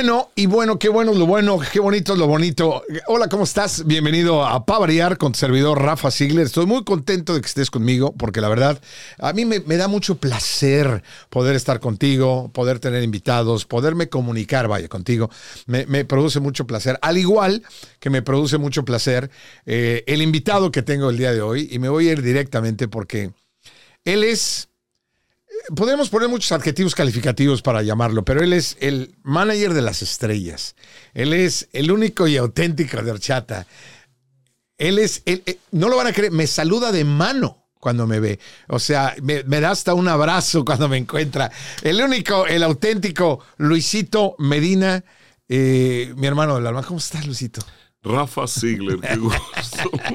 bueno, y bueno, qué bueno es lo bueno, qué bonito es lo bonito. Hola, ¿cómo estás? Bienvenido a Pavariar con tu servidor Rafa Ziegler. Estoy muy contento de que estés conmigo porque la verdad, a mí me, da mucho placer poder estar contigo, poder tener invitados, poderme comunicar, vaya, contigo. Me, me produce mucho placer. Al igual que me produce mucho placer eh, el invitado que tengo el día de hoy, y me voy a ir directamente porque él es podemos poner muchos adjetivos calificativos para llamarlo, pero él es el manager de las estrellas. Él es el único y auténtico de Horchata. Él es, eh, no lo van a creer, me saluda de mano cuando me ve. O sea, me, me, da hasta un abrazo cuando me encuentra. El único, el auténtico Luisito Medina, eh, mi hermano del alma. ¿Cómo estás, Luisito? Rafa Ziegler, qué gusto.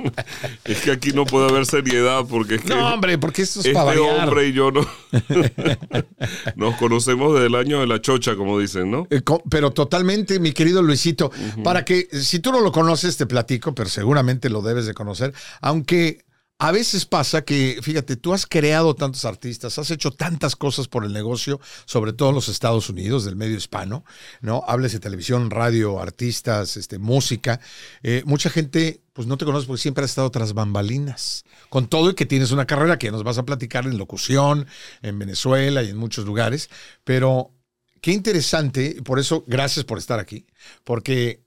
es que aquí no puede haber seriedad porque es que No, hombre, porque esto es este para hombre y yo no nos conocemos desde el año de la chocha, como dicen, ¿no? Eh, Pero totalmente, mi querido Luisito, uh -huh. para que si tú no lo conoces te platico, pero seguramente lo debes de conocer, aunque a veces pasa que, fíjate, tú has creado tantos artistas, has hecho tantas cosas por el negocio, sobre todo en los Estados Unidos, del medio hispano, ¿no? Hables de televisión, radio, artistas, este, música. Eh, mucha gente, pues no te conoce porque siempre has estado tras bambalinas. Con todo y que tienes una carrera que nos vas a platicar en locución, en Venezuela y en muchos lugares. Pero qué interesante, por eso, gracias por estar aquí, porque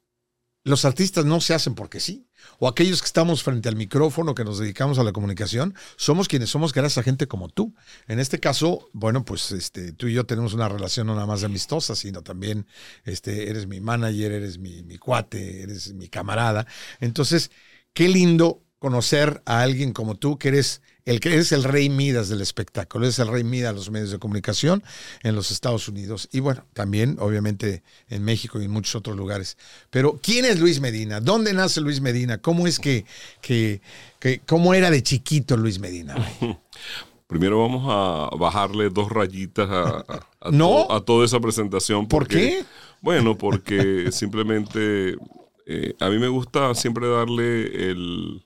los artistas no se hacen porque sí o aquellos que estamos frente al micrófono, que nos dedicamos a la comunicación, somos quienes somos gracias a gente como tú. En este caso, bueno, pues este, tú y yo tenemos una relación no nada más amistosa, sino también este, eres mi manager, eres mi, mi cuate, eres mi camarada. Entonces, qué lindo conocer a alguien como tú, que eres el que es el rey Midas del espectáculo, es el rey Midas de los medios de comunicación en los Estados Unidos y bueno, también obviamente en México y en muchos otros lugares. Pero ¿quién es Luis Medina? ¿Dónde nace Luis Medina? ¿Cómo es que, que, que cómo era de chiquito Luis Medina? Primero vamos a bajarle dos rayitas a, ¿No? to, a toda esa presentación. Porque, ¿Por qué? Bueno, porque simplemente eh, a mí me gusta siempre darle el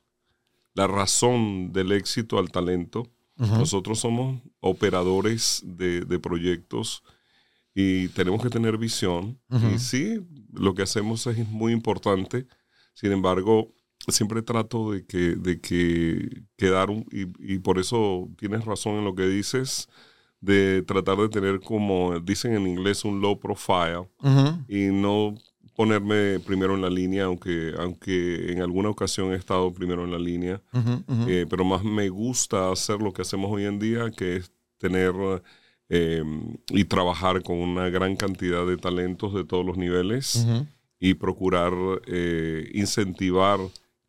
la razón del éxito al talento. Uh -huh. Nosotros somos operadores de, de, proyectos y tenemos que tener visión. Uh -huh. Y sí, lo que hacemos es muy importante. Sin embargo, siempre trato de que, de que quedar, un, y, y, por eso tienes razón en lo que dices, de tratar de tener como dicen en inglés un low profile uh -huh. y no ponerme primero en la línea, aunque, aunque en alguna ocasión he estado primero en la línea, uh -huh, uh -huh. Eh, pero más me gusta hacer lo que hacemos hoy en día, que es tener eh, y trabajar con una gran cantidad de talentos de todos los niveles uh -huh. y procurar eh, incentivar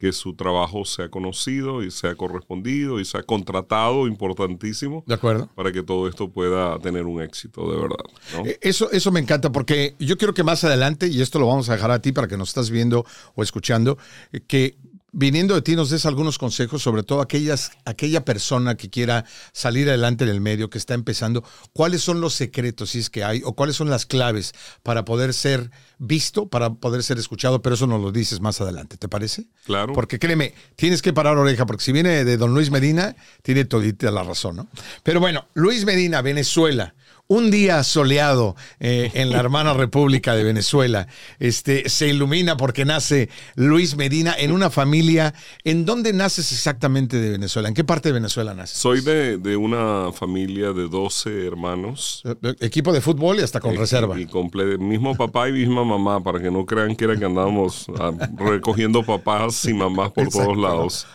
que su trabajo sea conocido y sea correspondido y sea contratado, importantísimo. De acuerdo. Para que todo esto pueda tener un éxito, de verdad. ¿no? Eso, eso me encanta porque yo quiero que más adelante, y esto lo vamos a dejar a ti para que nos estás viendo o escuchando, que viniendo de ti nos des algunos consejos, sobre todo aquellas, aquella persona que quiera salir adelante en el medio, que está empezando, cuáles son los secretos, si es que hay, o cuáles son las claves para poder ser visto, para poder ser escuchado, pero eso nos lo dices más adelante, ¿te parece? Claro. Porque créeme, tienes que parar oreja, porque si viene de don Luis Medina, tiene todita la razón, ¿no? Pero bueno, Luis Medina, Venezuela un día soleado eh, en la hermana República de Venezuela. Este, se ilumina porque nace Luis Medina en una familia. ¿En dónde naces exactamente de Venezuela? ¿En qué parte de Venezuela naces? Soy de, de una familia de 12 hermanos. Eh, equipo de fútbol y hasta con eh, reserva. Y comple mismo papá y misma mamá, para que no crean que era que andábamos ah, recogiendo papás y mamás por Exacto. todos lados.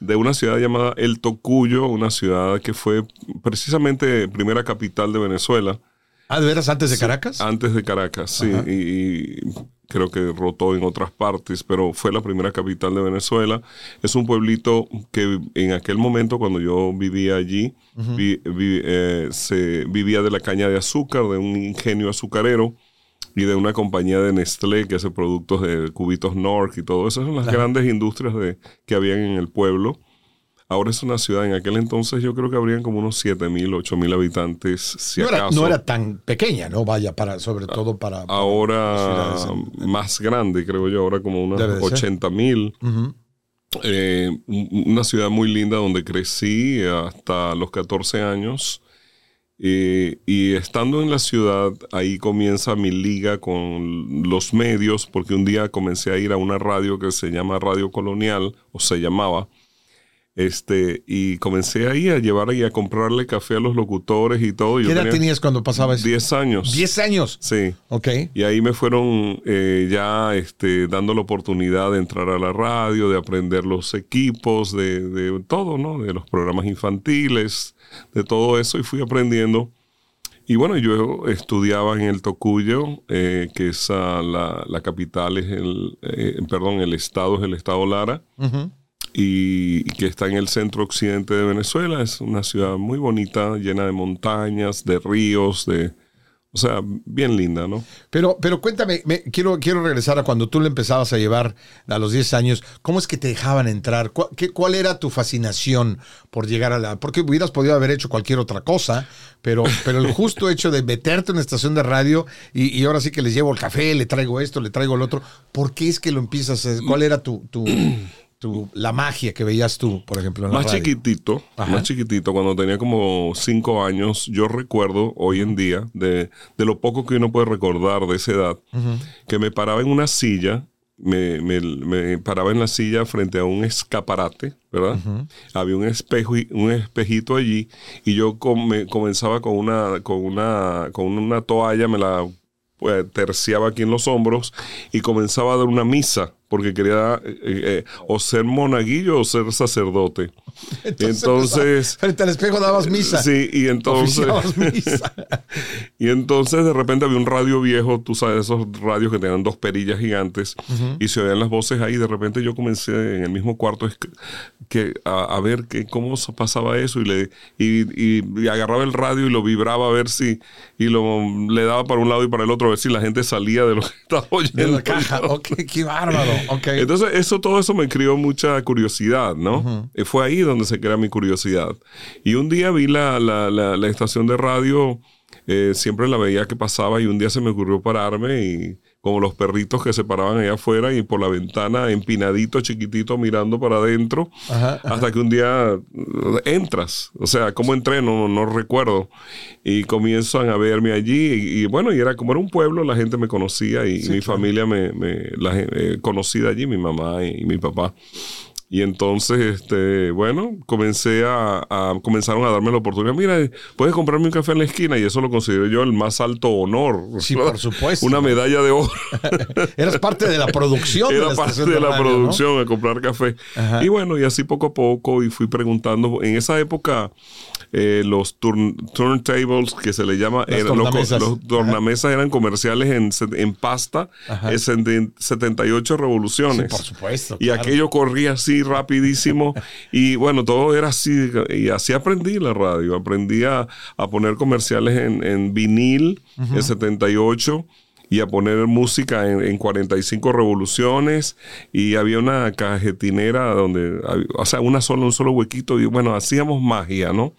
De una ciudad llamada El Tocuyo, una ciudad que fue precisamente primera capital de Venezuela Venezuela. Ah, ¿de veras antes de Caracas? Sí, antes de Caracas, sí. Y, y, creo que rotó en otras partes, pero fue la primera capital de Venezuela. Es un pueblito que en aquel momento, cuando yo vivía allí, uh -huh. vi, vi, eh, se vivía de la caña de azúcar, de un ingenio azucarero y de una compañía de Nestlé que hace productos de cubitos Nork y todo. Esas son las claro. grandes industrias de, que habían en el pueblo. Ahora es una ciudad, en aquel entonces yo creo que habrían como unos 7 mil, 8 mil habitantes, si no, acaso. Era, no era tan pequeña, ¿no? Vaya, para, sobre todo para... para ahora en, más grande, creo yo, ahora como unos 80 mil. Uh -huh. eh, una ciudad muy linda donde crecí hasta los 14 años Eh, y estando en la ciudad, ahí comienza mi liga con los medios, porque un día comencé a ir a una radio que se llama Radio Colonial, o se llamaba, este, y comencé ahí a llevar ahí a comprarle café a los locutores y todo. ¿Qué edad tenías cuando pasaba eso? 10 años. 10 años. Sí. Ok. Y ahí me fueron eh, ya este, dando la oportunidad de entrar a la radio, de aprender los equipos, de, de todo, ¿no? De los programas infantiles, de todo eso, y fui aprendiendo. Y bueno, yo estudiaba en el Tocuyo, eh, que es la, la, capital, es el, eh, perdón, el estado es el estado Lara. Uh y, que está en el centro occidente de Venezuela. Es una ciudad muy bonita, llena de montañas, de ríos, de... O sea, bien linda, ¿no? Pero, pero cuéntame, me, quiero, quiero regresar a cuando tú le empezabas a llevar a los 10 años. ¿Cómo es que te dejaban entrar? ¿Cuál, qué, ¿Cuál era tu fascinación por llegar a la...? Porque hubieras podido haber hecho cualquier otra cosa, pero, pero el justo hecho de meterte en una estación de radio y, y, ahora sí que les llevo el café, le traigo esto, le traigo el otro, ¿por qué es que lo empiezas a... ¿Cuál era tu, la magia que veías tú, por ejemplo? En más la radio? chiquitito, Ajá. más chiquitito, cuando tenía como cinco años, yo recuerdo hoy en día, de, de lo poco que uno puede recordar de esa edad, uh -huh. que me paraba en una silla, me, me, me, paraba en la silla frente a un escaparate, ¿verdad? Uh -huh. Había un espejo, un espejito allí, y yo com me comenzaba con una, con una, con una toalla, me la pues, terciaba aquí en los hombros y comenzaba a dar una misa porque quería eh, eh, o ser monaguillo o ser sacerdote. Entonces, entonces frente al espejo dabas misa. Sí, y entonces misa. y entonces de repente había un radio viejo, tú sabes, esos radios que tenían dos perillas gigantes uh -huh. y se oían las voces ahí. De repente yo comencé en el mismo cuarto que, a, a ver que, cómo pasaba eso y, le, y, y, y, agarraba el radio y lo vibraba a ver si, y lo le daba para un lado y para el otro a ver si la gente salía de lo que estaba oyendo. De la caja, qué bárbaro. Okay. Entonces, eso, todo eso me crió mucha curiosidad, ¿no? Uh -huh. Fue ahí donde se crea mi curiosidad. Y un día vi la, la, la, la estación de radio, eh, siempre la veía que pasaba y un día se me ocurrió pararme y como los perritos que se paraban allá afuera y por la ventana empinadito, chiquitito, mirando para adentro, ajá, ajá. hasta que un día entras. O sea, ¿cómo entré? No, no, recuerdo. Y comienzan a verme allí y, y, bueno, y era como era un pueblo, la gente me conocía y, sí, mi claro. familia me, me la, eh, conocida allí, mi mamá y, y mi papá. Y entonces, este, bueno, comencé a, a, comenzaron a darme la oportunidad. Mira, puedes comprarme un café en la esquina y eso lo considero yo el más alto honor. Sí, por supuesto. Una medalla de oro. Eras parte de la producción. Era de la parte de la radio, producción ¿no? a comprar café. Ajá. Y bueno, y así poco a poco y fui preguntando. En esa época, eh, los turn, turntables que se le llama, Las eran, tornamesas. los, los tornamesas eran comerciales en, en pasta, en 78 revoluciones. Sí, por supuesto. Y claro. aquello corría así rapidísimo. y bueno, todo era así. Y así aprendí la radio. Aprendí a, a poner comerciales en, en vinil uh -huh. en 78 y a poner música en, en, 45 revoluciones y había una cajetinera donde, o sea, una sola, un solo huequito y bueno, hacíamos magia, ¿no?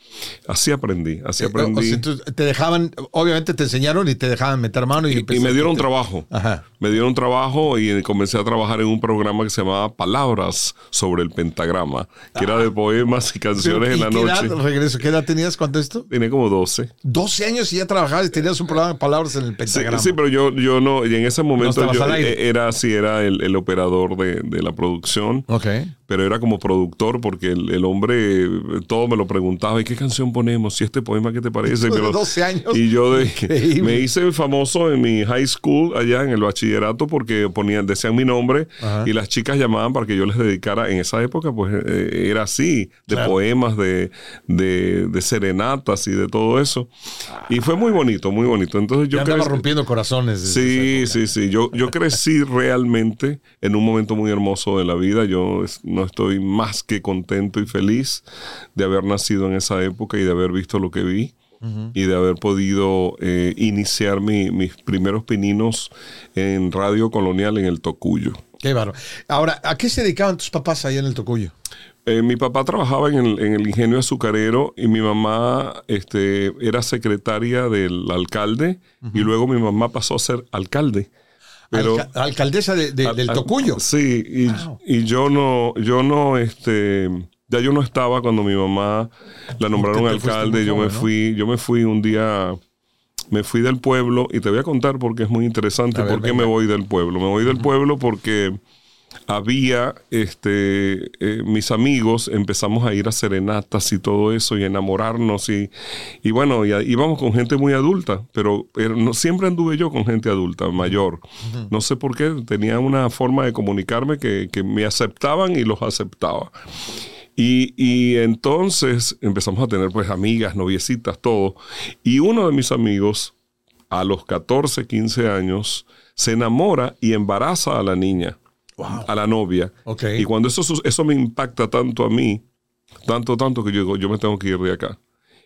Así aprendí, así aprendí. O sea, te dejaban, obviamente te enseñaron y te dejaban meter mano y, y, y me dieron trabajo. Ajá. Me dieron trabajo y comencé a trabajar en un programa que se llamaba Palabras sobre el pentagrama, que ah. era de poemas y canciones ¿Y en la qué noche. Edad, regreso, ¿Qué edad tenías cuando esto? Tenía como 12. 12 años y ya trabajabas y tenías un programa de palabras en el pentagrama. Sí, sí pero yo, yo no, y en ese momento no yo era así, era el, el operador de, de, la producción. Ok. Pero era como productor porque el, el, hombre todo me lo preguntaba, ¿y qué canción ponemos? ¿Y este poema qué te parece? De 12 años. Y yo de, me hice famoso en mi high school allá en el bachillerato porque ponían, decían mi nombre Ajá. y las chicas llamaban para que yo les dedicara, en esa época pues eh, era así, de claro. poemas, de, de, de, serenatas y de todo eso. Y fue muy bonito, muy bonito. Entonces yo... Ya andaba rompiendo corazones. Sí, sí, sí. Yo, yo crecí realmente en un momento muy hermoso de la vida. Yo no estoy más que contento y feliz de haber nacido en esa época y de haber visto lo que vi. Y de haber podido eh, iniciar mi, mis primeros pininos en Radio Colonial en el Tocuyo. Qué bárbaro. Ahora, ¿a qué se dedicaban tus papás allá en el Tocuyo? Eh, mi papá trabajaba en el, en el, ingenio azucarero y mi mamá este, era secretaria del alcalde uh -huh. y luego mi mamá pasó a ser alcalde. Pero, alcaldesa de, de, del Tocuyo. Sí, y, wow. y, yo no, yo no, este, Ya yo no estaba cuando mi mamá la nombraron alcalde. Yo me fui, yo me fui un día, me fui del pueblo y te voy a contar porque es muy interesante ver, por qué venga. me voy del pueblo. Me voy del pueblo porque había este eh, mis amigos empezamos a ir a serenatas y todo eso y enamorarnos y, y bueno y íbamos con gente muy adulta pero, pero no, siempre anduve yo con gente adulta mayor. No sé por qué tenía una forma de comunicarme que, que me aceptaban y los aceptaba. Y, y entonces empezamos a tener pues amigas, noviecitas, todo. Y uno de mis amigos, a los 14, 15 años, se enamora y embaraza a la niña, a la novia. Ok. Y cuando eso, eso me impacta tanto a mí, tanto, tanto que yo digo, yo me tengo que ir de acá.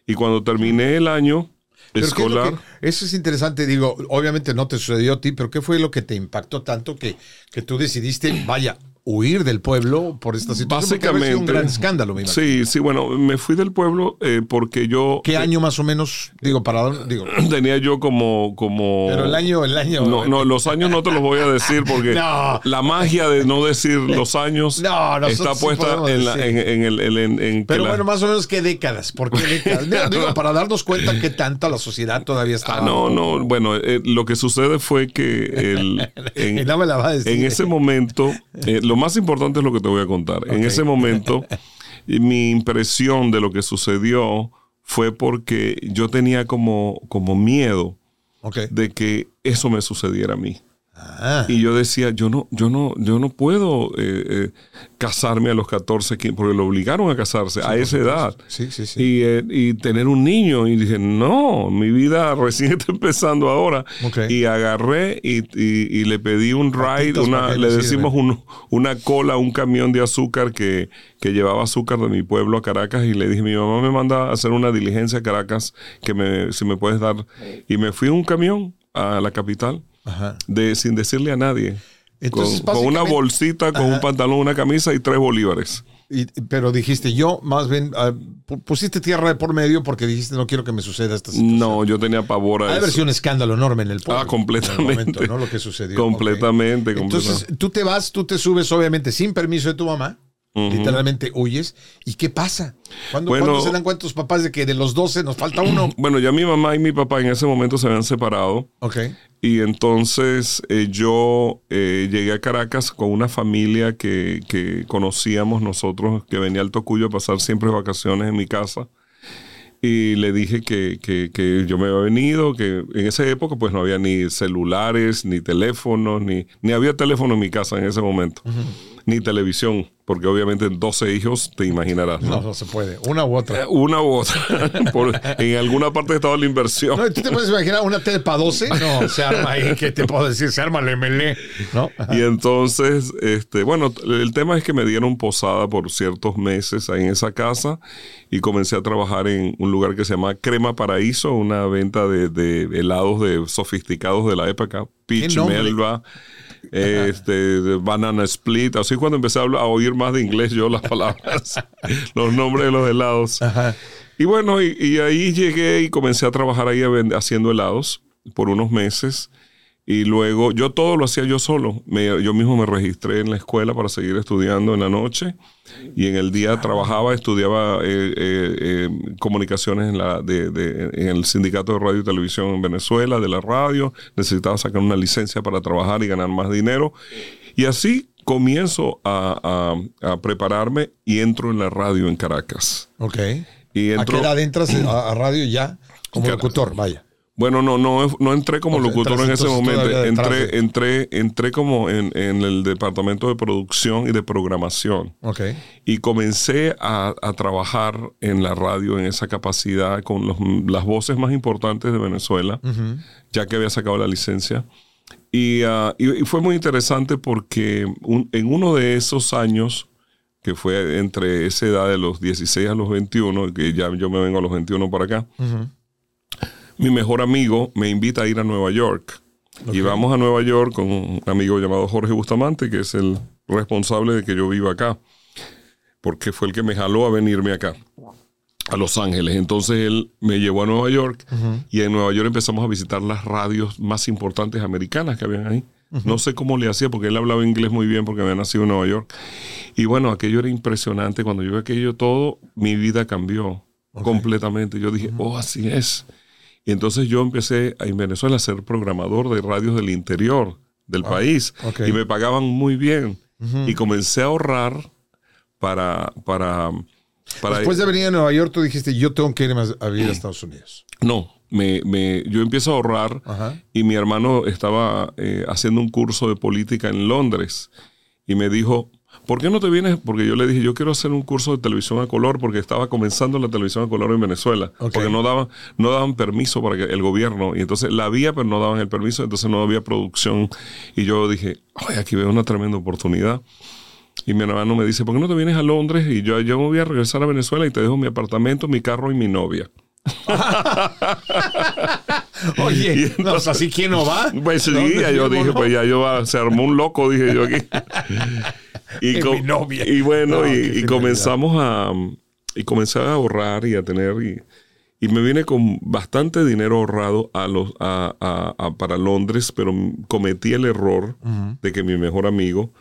Y cuando terminé el año ¿qué es escolar, que- eso es interesante, digo, obviamente no te sucedió a ti, pero ¿qué fue lo que te impactó tanto que, que tú decidiste, vaya, huir del pueblo por esta situación? Sido un básicamente... gran escándalo, me imagino. Sí, sí, bueno, me fui del pueblo eh, porque yo... ¿Qué año más o menos? Digo, para dónde- digo, tenía yo como, como. pero el año, el año. No, no, los años no te los voy a decir porque No. la magia de no decir los años No, está puesta en, la- en, en el. en- en- Pero la- bueno, más o menos qué décadas, ¿por qué décadas? Digo, digo, para darnos cuenta que tanta la sociedad todavía está. Ah, no, no, bueno, eh, lo que sucede fue que el, Y en, no me la va a decir. en ese momento, eh, lo más importante es lo que te voy a contar. En ese momento, mi impresión de lo que sucedió fue porque yo tenía como, como miedo de que eso me sucediera a mí. Ah, Y yo decía, yo no, yo no, yo no puedo eh, eh, casarme a los 14, 15, porque lo obligaron a casarse a esa edad. sí, sí, sí. Y, eh, y tener un niño. Y dije, no, mi vida recién está empezando ahora. Y agarré y, y- y le pedí un ride, una, le decimos un- una cola, un camión de azúcar que, que llevaba azúcar de mi pueblo a Caracas. Y le dije, mi mamá me manda a hacer una diligencia a Caracas, que me, si me puedes dar. Y me fui en un camión a la capital Ajá. de, sin decirle a nadie. Entonces, con, con una bolsita, con un pantalón, una camisa y tres bolívares. Y- pero dijiste, yo más bien ah, pu- pusiste tierra de por medio porque dijiste, no quiero que me suceda esta situación. No, yo tenía pavor a Ha de haber eso. sido un escándalo enorme en el pueblo. Ah, completamente. en el momento, ¿no? Lo que sucedió. Completamente, Ok. Entonces, completamente. tú te vas, tú te subes, obviamente, sin permiso de tu mamá. Literalmente huyes. ¿Y qué pasa? ¿Cuándo, Bueno- cuándo se dan cuenta tus papás de que de los 12 nos falta uno? Bueno, ya mi mamá y mi papá en ese momento se habían separado. Ok. Y entonces eh, yo eh, llegué a Caracas con una familia que, que conocíamos nosotros, que venía al Tocuyo a pasar siempre vacaciones en mi casa. Y le dije que, que- que yo me había venido, que en esa época pues no había ni celulares, ni teléfonos, ni, ni había teléfono en mi casa en ese momento, ni televisión, porque obviamente 12 hijos te imaginarás. ¿no? No, no se puede. Una u otra. Eh, Una u otra. Por- en alguna parte estaba la inversión. No, ¿Tú te puedes imaginar una tele para 12? No, se arma ahí. ¿Qué te puedo decir? Se arma el MLE. ¿No? Y entonces, este, bueno, el tema es que me dieron posada por ciertos meses ahí en esa casa y comencé a trabajar en un lugar que se llama Crema Paraíso, una venta de, de helados de sofisticados de la época, Peach nombre? Melba, este, Banana Split. Así cuando empecé a, hablar- a oír más de inglés yo las palabras, los nombres de los helados. Ajá. Y bueno, y, y ahí llegué y comencé a trabajar ahí haciendo helados por unos meses. Y luego yo todo lo hacía yo solo. Me- yo mismo me registré en la escuela para seguir estudiando en la noche. Y en el día trabajaba, estudiaba eh, eh, eh, comunicaciones en, la, de, de- en el sindicato de radio y televisión en Venezuela, de la radio. Necesitaba sacar una licencia para trabajar y ganar más dinero. Y así comienzo a, a- a prepararme y entro en la radio en Caracas. Ok. Y ¿A qué entro, edad entras a, a radio ya? Como locutor, vaya. Bueno, no, no, no entré como locutor en ese momento. Entré, entré, entré como en, en el departamento de producción y de programación. Ok. Y comencé a, a trabajar en la radio en esa capacidad con los- las voces más importantes de Venezuela, ya que había sacado la licencia. Y, ah, y- y fue muy interesante porque un- en uno de esos años, que fue entre esa edad de los 16 a los 21, que ya yo me vengo a los 21 para acá, mi mejor amigo me invita a ir a Nueva York. Y vamos a Nueva York con un amigo llamado Jorge Bustamante, que es el responsable de que yo viva acá, porque fue el que me jaló a venirme acá, a Los Ángeles. Entonces él me llevó a Nueva York y en Nueva York empezamos a visitar las radios más importantes americanas que habían ahí. No sé cómo le hacía, porque él hablaba inglés muy bien porque había nacido en Nueva York. Y bueno, aquello era impresionante. Cuando yo vi aquello todo, mi vida cambió completamente. Yo dije, oh, así es. Y entonces yo empecé en Venezuela a ser programador de radios del interior del Ah, país y me pagaban muy bien. Y comencé a ahorrar para... para, para Después de venir a Nueva York, tú dijiste, yo tengo que irme a vivir a Estados Unidos. No, me, me- yo empiezo a ahorrar Ajá. y mi hermano estaba eh, haciendo un curso de política en Londres y me dijo, ¿por qué no te vienes? Porque yo le dije, yo quiero hacer un curso de televisión a color porque estaba comenzando la televisión a color en Venezuela. Porque no daban, no daban permiso para que el gobierno. Y entonces la había, pero no daban el permiso, entonces no había producción. Y yo dije, ay, aquí veo una tremenda oportunidad. Y mi hermano me dice, ¿por qué no te vienes a Londres? Y yo, yo me voy a regresar a Venezuela y te dejo mi apartamento, mi carro y mi novia. Oye, Y no, pues así, ¿quién no va? Pues sí, ¿Dónde ya yo dije, pues ya yo va- se armó un loco, dije yo aquí. Y mi novia. y bueno, No, y- y, comenzamos a y comencé a ahorrar y a tener y, y me vine con bastante dinero ahorrado a los a, a- a- para Londres, pero cometí el error de que mi mejor amigo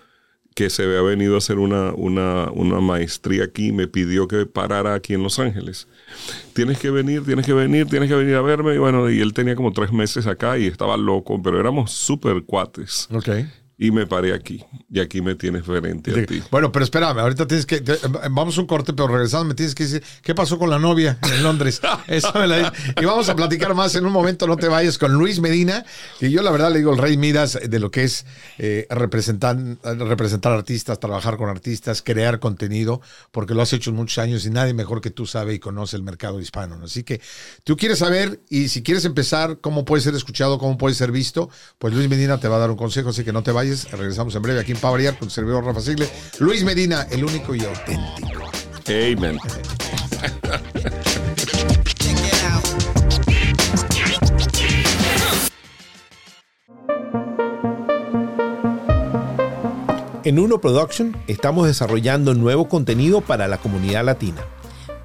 que se había venido a hacer una, una, una maestría aquí, me pidió que parara aquí en Los Ángeles. Tienes que venir, tienes que venir, tienes que venir a verme. Y bueno, y él tenía como tres meses acá y estaba loco, pero éramos súper cuates. Ok. Y me paré aquí. Y aquí me tienes frente a ti. Bueno, pero espérame, ahorita tienes que. te- vamos a un corte, pero regresando me tienes que decir qué pasó con la novia en Londres. Eso me la. Y vamos a platicar más en un momento, no te vayas, con Luis Medina, que yo la verdad le digo el rey Midas de lo que es eh, representar, representar artistas, trabajar con artistas, crear contenido, porque lo has hecho muchos años y nadie mejor que tú sabe y conoce el mercado hispano. ¿no? Así que tú quieres saber y si quieres empezar cómo puede ser escuchado, cómo puede ser visto, pues Luis Medina te va a dar un consejo, así que no te vayas. Regresamos en breve aquí en Pavariar con el servidor Rafa Sigle. Luis Medina, el único y auténtico. Amen. En Uno Production estamos desarrollando nuevo contenido para la comunidad latina.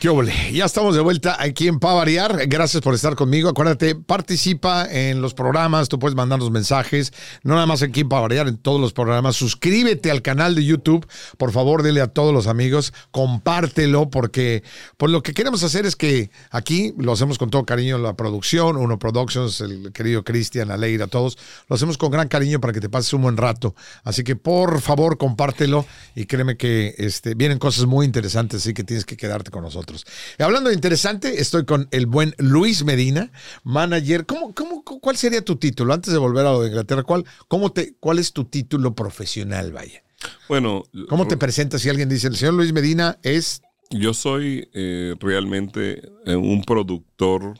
¿Qué óvole? Ya estamos de vuelta aquí en Pavariar. Gracias por estar conmigo. Acuérdate, participa en los programas. Tú puedes mandarnos mensajes. No nada más aquí en Pavariar, en todos los programas. Suscríbete al canal de YouTube. Por favor, dile a todos los amigos. Compártelo porque pues lo que queremos hacer es que aquí lo hacemos con todo cariño la producción, Uno Productions, el querido Cristian, Aleira, todos. Lo hacemos con gran cariño para que te pases un buen rato. Así que por favor, compártelo y créeme que este, vienen cosas muy interesantes, así que tienes que quedarte con nosotros. Y hablando de interesante, estoy con el buen Luis Medina, manager. ¿Cómo, cómo, ¿Cuál sería tu título? Antes de volver a lo de Inglaterra, ¿cuál, cómo te, ¿cuál es tu título profesional, vaya? Bueno, ¿Cómo te presentas si alguien dice, el señor Luis Medina es... yo soy eh, realmente eh, un productor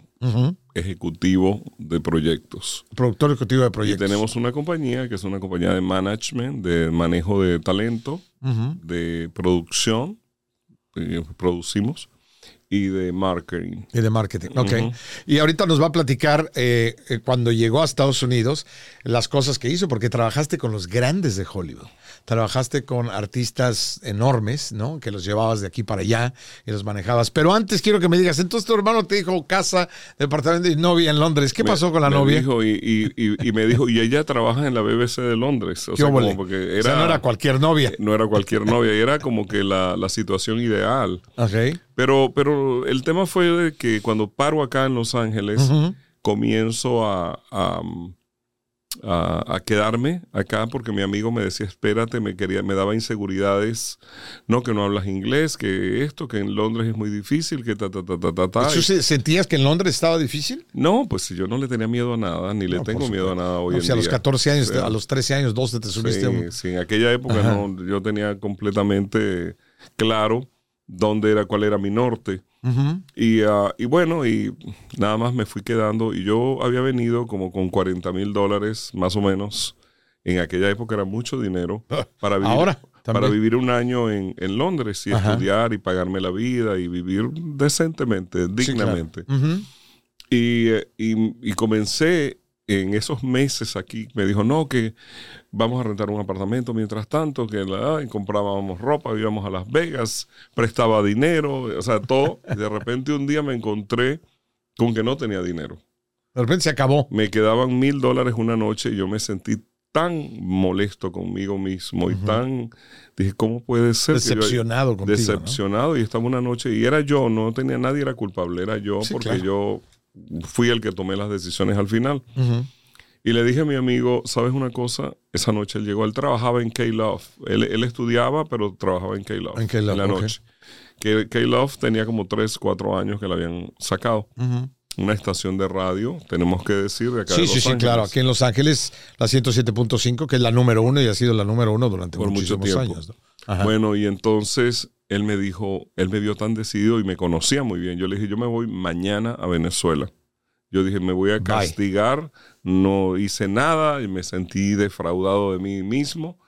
ejecutivo de proyectos. productor ejecutivo de Y proyectos? tenemos una compañía que es una compañía de management, de manejo de talento, de producción, eh, producimos, y de marketing. Y de marketing, ok. Y ahorita nos va a platicar eh, eh, cuando llegó a Estados Unidos las cosas que hizo, porque trabajaste con los grandes de Hollywood. Trabajaste con artistas enormes, ¿no? Que los llevabas de aquí para allá y los manejabas. Pero antes quiero que me digas, entonces tu hermano te dijo casa, departamento y novia en Londres. ¿Qué Me- pasó con la me novia? dijo y, y- y- y me dijo, y ella trabaja en la BBC de Londres. O ¿Qué sea, como porque O era, sea, no era cualquier novia. no era cualquier novia, y era como que la, la situación ideal. Ok. Pero, pero el tema fue de que cuando paro acá en Los Ángeles, comienzo a, a, a- a quedarme acá porque mi amigo me decía, espérate, me quería, me daba inseguridades, no, que no hablas inglés, que esto, que en Londres es muy difícil, que ta, ta, ta, ta, ta, ta. ¿Tú se- sentías que en Londres estaba difícil? No, pues yo no le tenía miedo a nada, ni le No, tengo miedo a nada hoy No, en si a los día. 14 años, a los 13 años, 12 te subiste Sí, un... sí, en aquella época no, yo tenía completamente claro dónde era, cuál era mi norte. Y, ah, y bueno, y nada más me fui quedando. Y yo había venido como con 40 mil dólares, más o menos, en aquella época era mucho dinero para vivir, Ahora, para vivir un año en, en Londres y Ajá. estudiar y pagarme la vida y vivir decentemente, Sí, claro. dignamente. Y, eh, y- y comencé en esos meses aquí, me dijo, no, que vamos a rentar un apartamento mientras tanto, que la, y comprábamos ropa, íbamos a Las Vegas, prestaba dinero, o sea, todo. Y de repente un día me encontré con que no tenía dinero. De repente se acabó. Me quedaban mil dólares una noche y yo me sentí tan molesto conmigo mismo y tan, dije, ¿cómo puede ser? que yo- Decepcionado contigo. ¿no? decepcionado y estaba una noche y era yo, no tenía nadie era culpable, era yo Sí, porque claro. yo fui el que tomé las decisiones al final. Y le dije a mi amigo, ¿sabes una cosa? Esa noche él llegó, él trabajaba en K-Love. Él, él estudiaba, pero trabajaba en K-Love. En K-Love, la ok. noche. Que K-Love tenía como 3, 4 años que la habían sacado. Una estación de radio, tenemos que decir, de acá Sí, de sí, Los sí, Ángeles. claro. Aquí en Los Ángeles, la 107.5, que es la número uno y ha sido la número uno durante Por mucho muchísimos tiempo. años. ¿no? Ajá. Bueno, y entonces él me dijo, él me vio tan decidido y me conocía muy bien. Yo le dije, yo me voy mañana a Venezuela. Yo dije, me voy a Bye. castigar, no hice nada y me sentí defraudado de mí mismo.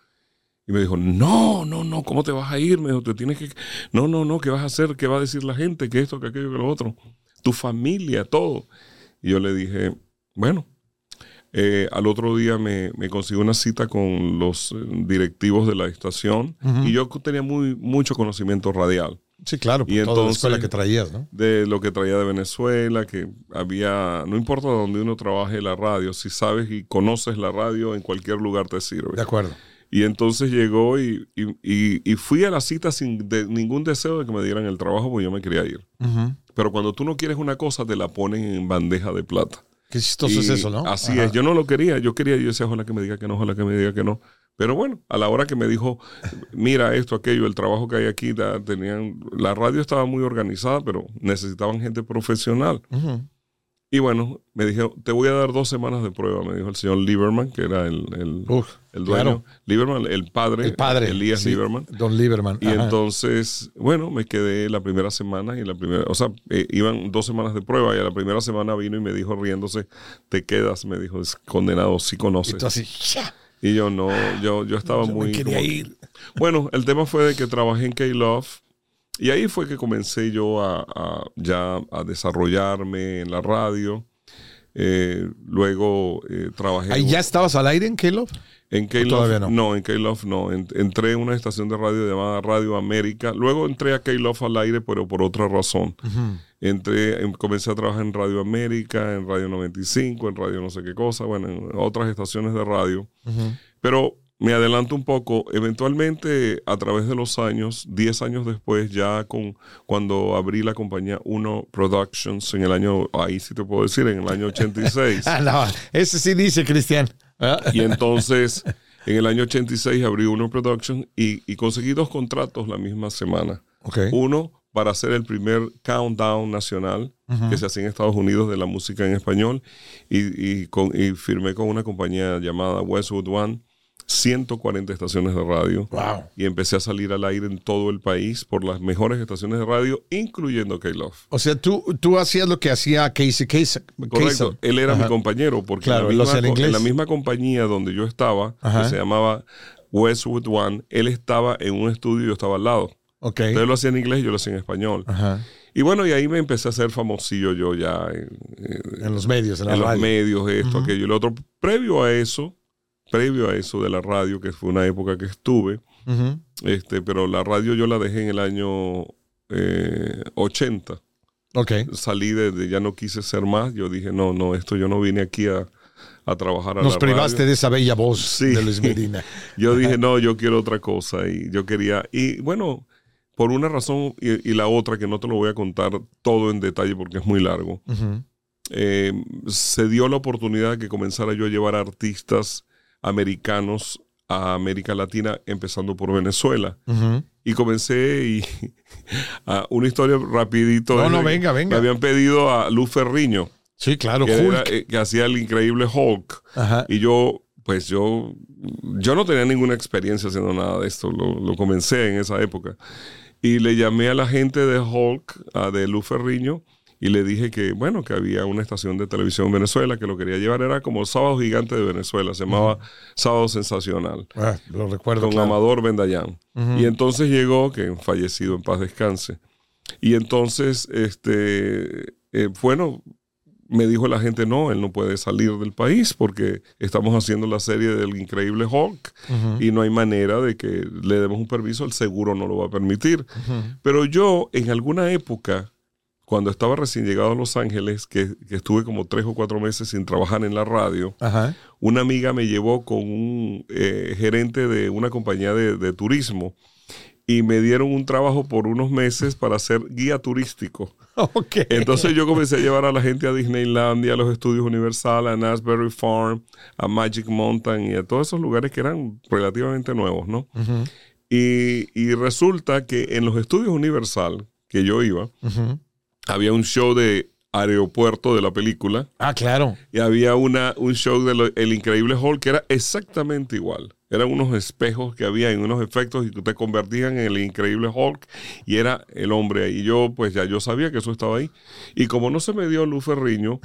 Y me dijo, no, no, no, ¿cómo te vas a ir? Me dijo, te tienes que... No, no, no, ¿qué vas a hacer? ¿Qué va a decir la gente? ¿Qué esto, que aquello, que lo otro? Tu familia, todo. Y yo le dije, bueno, eh, al otro día me, me conseguí una cita con los eh, directivos de la estación y yo tenía muy, mucho conocimiento radial sí, claro. y toda la entonces- escuela que traías, ¿no? de lo que traía de Venezuela, que había, no importa donde uno trabaje la radio, si sabes y conoces la radio, en cualquier lugar te sirve. De acuerdo. Y entonces llegó y, y- y- y fui a la cita sin de- ningún deseo de que me dieran el trabajo, porque yo me quería ir. Pero cuando tú no quieres una cosa, te la ponen en bandeja de plata. Qué chistoso es eso, ¿no? Así Ajá. es. Yo no lo quería. Yo quería, yo decía, ojalá que me diga que no, ojalá que me diga que no. Pero bueno, a la hora que me dijo, mira esto, aquello, el trabajo que hay aquí, da- tenían, la radio estaba muy organizada, pero necesitaban gente profesional. Y bueno, me dijo, te voy a dar dos semanas de prueba, me dijo el señor Lieberman, que era el, el, Uf, el dueño. claro. Lieberman, el padre, El padre. Elías sí, Lieberman. Don Lieberman. Y ajá. entonces, bueno, me quedé la primera semana y la primera, o sea, eh, iban dos semanas de prueba y a la primera semana vino y me dijo riéndose, te quedas, me dijo, es condenado, sí Y conoces. tú así, ¡ya! Y yo no, yo, yo estaba Yo me muy... quería como- ir. Bueno, el tema fue de que trabajé en K-Love y ahí fue que comencé yo a, a- ya a desarrollarme en la radio. Eh, luego eh, trabajé ¿Ahí ya estabas al aire en K-Love? en K-Love todavía no? no? en K-Love no. En- entré en una estación de radio llamada Radio América. Luego entré a K-Love al aire, pero por otra razón. Entré, em- comencé a trabajar en Radio América, en Radio 95, en Radio no sé qué cosa, bueno, en otras estaciones de radio. Pero me adelanto un poco. Eventualmente, a través de los años, 10 años después, ya con cuando abrí la compañía Uno Productions en el año, ahí sí te puedo decir, en el año 86. Ah, no, ese sí dice Cristian. Ah, Y entonces, en el año 86 abrí Uno Productions y, y conseguí dos contratos la misma semana. Ok. Uno para hacer el primer countdown nacional que se hacía en Estados Unidos de la música en español y, y con, y firmé con una compañía llamada Westwood One 140 estaciones de radio Wow. y empecé a salir al aire en todo el país por las mejores estaciones de radio, incluyendo K-Love. O sea, tú, tú hacías lo que hacía Casey Kasem. Correcto. Él era mi compañero porque Claro, en, la misma, en la misma compañía donde yo estaba, Ajá. que se llamaba Westwood One, él estaba en un estudio y yo estaba al lado. Ok. Entonces lo hacía en inglés y yo lo hacía en español. Ajá. Y bueno, y ahí me empecé a hacer famosillo yo ya en, los medios, en la en los medios, esto, aquello y lo otro. Previo a eso, previo a eso de la radio, que fue una época que estuve, este, pero la radio yo la dejé en el año eh, 80. Ok. Salí de, de- ya no quise ser más. Yo dije, no, no, esto yo no vine aquí a, a trabajar a Nos la privaste radio. de esa bella voz Sí. de Luis Medina. Yo dije, no, yo quiero otra cosa. Y yo quería, y bueno, por una razón y, y la otra, que no te lo voy a contar todo en detalle porque es muy largo, eh, se dio la oportunidad de que comenzara yo a llevar artistas americanos a América Latina, empezando por Venezuela. Y comencé y a una historia rapidito. No, no, venga, venga. Me habían pedido a Luz Ferriño, Sí, claro, que, Hulk. que hacía el increíble Hulk. Ajá. Y yo, pues yo, yo no tenía ninguna experiencia haciendo nada de esto. Lo, lo comencé en esa época. Y le llamé a la gente de Hulk, a de Luz Ferriño, y le dije que, bueno, que había una estación de televisión en Venezuela que lo quería llevar, era como Sábado Gigante de Venezuela, se llamaba Sábado Sensacional, Ah, lo recuerdo. con claro. Amador Bendayán. Y entonces llegó, que fallecido en paz descanse. Y entonces, este, eh, bueno, me dijo la gente, no, él no puede salir del país porque estamos haciendo la serie del increíble Hulk y no hay manera de que le demos un permiso, el seguro no lo va a permitir. Pero yo, en alguna época, cuando estaba recién llegado a Los Ángeles, que, que estuve como tres o cuatro meses sin trabajar en la radio, Ajá. una amiga me llevó con un eh, gerente de una compañía de, de turismo y me dieron un trabajo por unos meses para ser guía turístico. Ok. Entonces yo comencé a llevar a la gente a Disneylandia, a los estudios Universal, a Asbury Farm, a Magic Mountain y a todos esos lugares que eran relativamente nuevos, ¿no? y, y resulta que en los estudios Universal que yo iba, Ujú. Había un show de aeropuerto de la película Ah, claro. y había una, un show de El Increíble Hulk que era exactamente igual. Eran unos espejos que había en unos efectos y que te convertían en el Increíble Hulk y era el hombre ahí. Y yo, pues ya yo sabía que eso estaba ahí. Y como no se me dio luz Ferriño,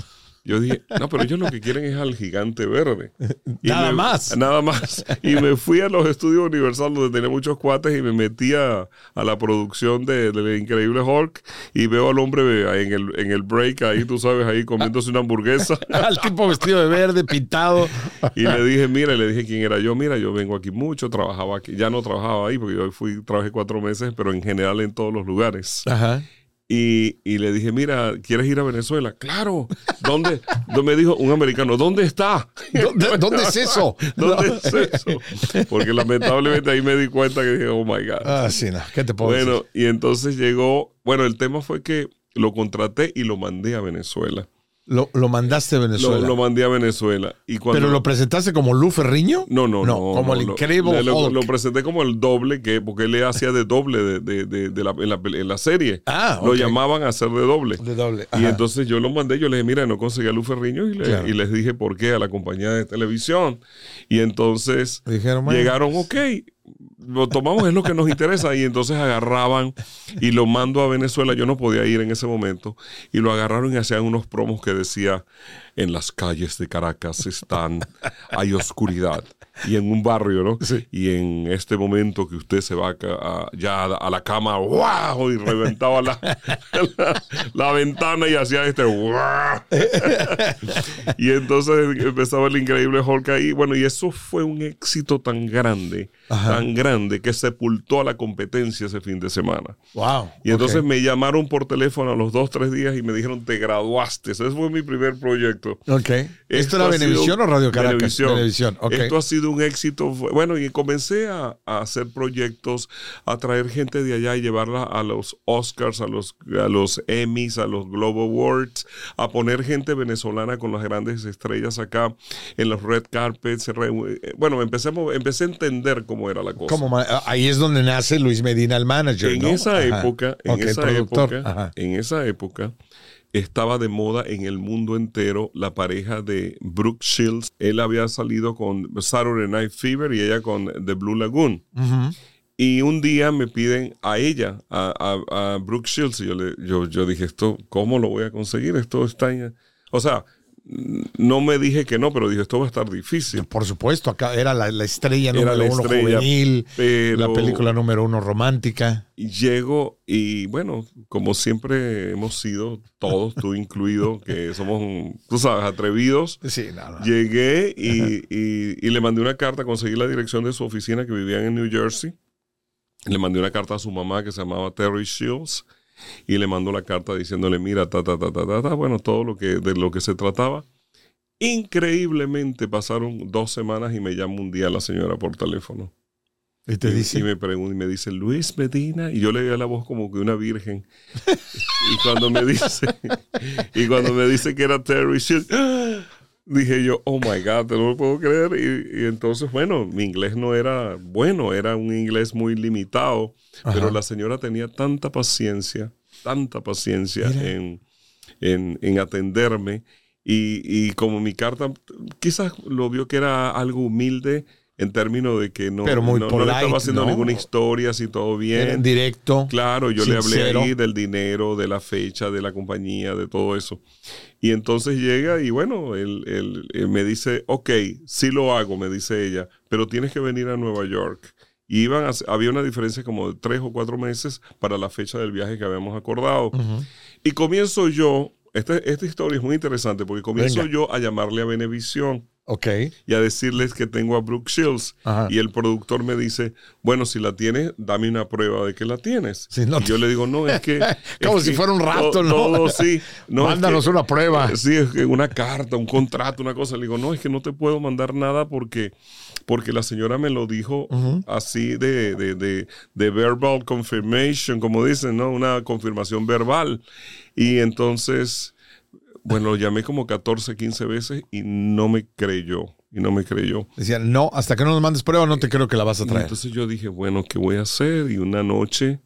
yo dije, no, pero ellos lo que quieren es al gigante verde. Y Nada me- más. Nada más. Y me fui a los estudios Universal donde tenía muchos cuates y me metí a, a la producción de, del Increíble Hulk y veo al hombre ahí en el, en el break ahí, tú sabes, ahí comiéndose una hamburguesa. Al tipo vestido de verde, pintado. Y le dije, mira, y le dije quién era yo. Mira, yo vengo aquí mucho, trabajaba aquí. Ya no trabajaba ahí porque yo fui, trabajé cuatro meses, pero en general en todos los lugares. Ajá. Y, y le dije, mira, ¿quieres ir a Venezuela? Claro. ¿Dónde? ¿Dónde me dijo un americano? ¿Dónde está? ¿Dónde, dónde es eso? ¿Dónde es eso? Porque lamentablemente ahí me di cuenta que dije, oh my God. Ah, sí, no. ¿Qué te puedo Bueno, decir? y entonces llegó, bueno, el tema fue que lo contraté y lo mandé a Venezuela. Lo, lo mandaste a Lo, Venezuela. lo mandé a Venezuela. Y cuando ¿Pero lo presentaste como Lu Ferriño? No, no, no. como el increíble lo, Hulk. lo presenté como el doble, que porque él le hacía de doble de, de- de- de la, en, la, en la serie. Ah, Lo ok. llamaban a hacer de doble. De doble. Y entonces yo lo mandé, yo le dije, mira, no conseguí a Luz Ferriño y, le- Claro. y les dije por qué a la compañía de televisión. Y entonces Dijeron, llegaron, ok, lo tomamos, es lo que nos interesa. Y entonces agarraban y lo mando a Venezuela. Yo no podía ir en ese momento. Y lo agarraron y hacían unos promos que decía, en las calles de Caracas están, hay oscuridad. Y en un barrio, ¿no? Y en este momento que usted se va a ya a, la cama, ¡wow! Y reventaba la, la, la ventana y hacía este, ¡wow! y entonces empezaba el increíble Hulk ahí. Bueno, y eso fue un éxito tan grande, tan grande, que sepultó a la competencia ese fin de semana. Wow. Y entonces me llamaron por teléfono a los dos, tres días y me dijeron, te graduaste. Ese fue mi primer proyecto. Ok. ¿Esto era Venevisión o Radio Caracas? Venevisión. Esto ha sido un éxito. Bueno, y comencé a, a hacer proyectos, a traer gente de allá y llevarla a los Oscars, a los, a los Emmys, a los Globe Awards, a poner gente venezolana con las grandes estrellas acá en los red carpets. eh, Bueno, empecé empecé a entender cómo era la cosa. Como ahí es donde nace Luis Medina, el manager. En ¿no? esa Ajá. época, en esa época, Ajá. en esa época, estaba de moda en el mundo entero la pareja de Brooke Shields. Él había salido con Saturday Night Fever y ella con The Blue Lagoon. Y un día me piden a ella, a, a, a Brooke Shields, y yo, le, yo, yo dije, esto, ¿cómo lo voy a conseguir? Esto está en... O sea, no me dije que no, pero dije, esto va a estar difícil. Por supuesto, acá era la, la estrella Era número la uno estrella, juvenil, la película número uno romántica. Llego y bueno, como siempre hemos sido, todos, tú incluido, que somos, tú sabes, atrevidos. Sí, no, no. Llegué y, y- y le mandé una carta, conseguí la dirección de su oficina que vivían en New Jersey. Le mandé una carta a su mamá que se llamaba Terry Shields y le mandó la carta diciéndole, mira, ta, ta, ta, ta, ta, ta, bueno, todo lo que, de lo que se trataba. Increíblemente pasaron dos semanas y me llama un día la señora por teléfono. Y te Y- dice, Y me pregunta y me dice, Luis Medina. Y yo le veía la voz como que una virgen. y cuando me dice, y cuando me dice que era Terry Shields, dije yo, oh my God, no lo puedo creer. Y, y entonces, bueno, mi inglés no era bueno, era un inglés muy limitado. Pero Ajá. la señora tenía tanta paciencia, tanta paciencia en, en, en atenderme. Y, y como mi carta, quizás lo vio que era algo humilde, en términos de que no, Pero muy no, no le polite, estaba haciendo ¿no? ninguna historia, así todo bien. En directo. Claro, yo le hablé ahí del dinero, de la fecha, de la compañía, de todo eso. Y entonces llega y bueno, él, él- él me dice, ok, sí lo hago, me dice ella, pero tienes que venir a Nueva York. Y iban a- había una diferencia como de tres o cuatro meses para la fecha del viaje que habíamos acordado. Y comienzo yo, esta, esta historia es muy interesante porque comienzo Venga. yo a llamarle a Venevisión Ok. y a decirles que tengo a Brooke Shields. Ajá. Y el productor me dice, bueno, si la tienes, dame una prueba de que la tienes. Sí, no y yo le digo, no, es que... Como es si que fuera un rato, to- ¿no? Todo, sí. No, es Mándanos que- una prueba. eh, Sí, es que una carta, un contrato, una cosa. Le digo, no, es que no te puedo mandar nada porque, porque la señora me lo dijo así de, de, de, de verbal confirmation, como dicen, ¿no? Una confirmación verbal. Y entonces, bueno, lo llamé como 14, 15 veces y no me creyó. Y no me creyó. Decían, no, hasta que no nos mandes prueba, no te creo que la vas a Y traer. entonces yo dije, bueno, ¿qué voy a hacer? Y una noche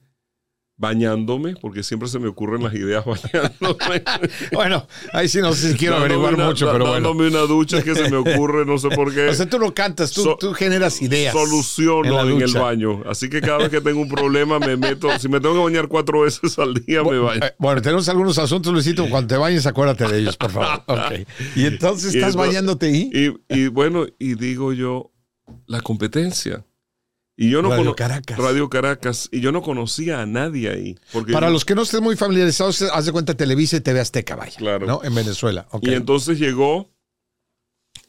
bañándome, porque siempre se me ocurren las ideas bañándome. Bueno, ahí sí no sé si quiero Dándome averiguar una- mucho, da- pero bueno. Dándome una ducha que se me ocurre, no sé por qué. O sea, tú no cantas, tú, So- tú generas ideas. Soluciono en el baño. Así que cada vez que tengo un problema me meto. Si me tengo que bañar cuatro veces al día, me baño. Eh, Bueno, tenemos algunos asuntos, Luisito. Cuando te bañes, acuérdate de ellos, por favor. Ok. Y entonces Y estás entonces- bañándote ahí. Y, y bueno, y digo yo, la competencia. Y yo no Radio Caracas. Radio Caracas. Y yo no conocía a nadie ahí. Porque Para yo- los que no estén muy familiarizados, haz de cuenta Televisa y TV Azteca, vaya. Claro. ¿No? En Venezuela. Y entonces llegó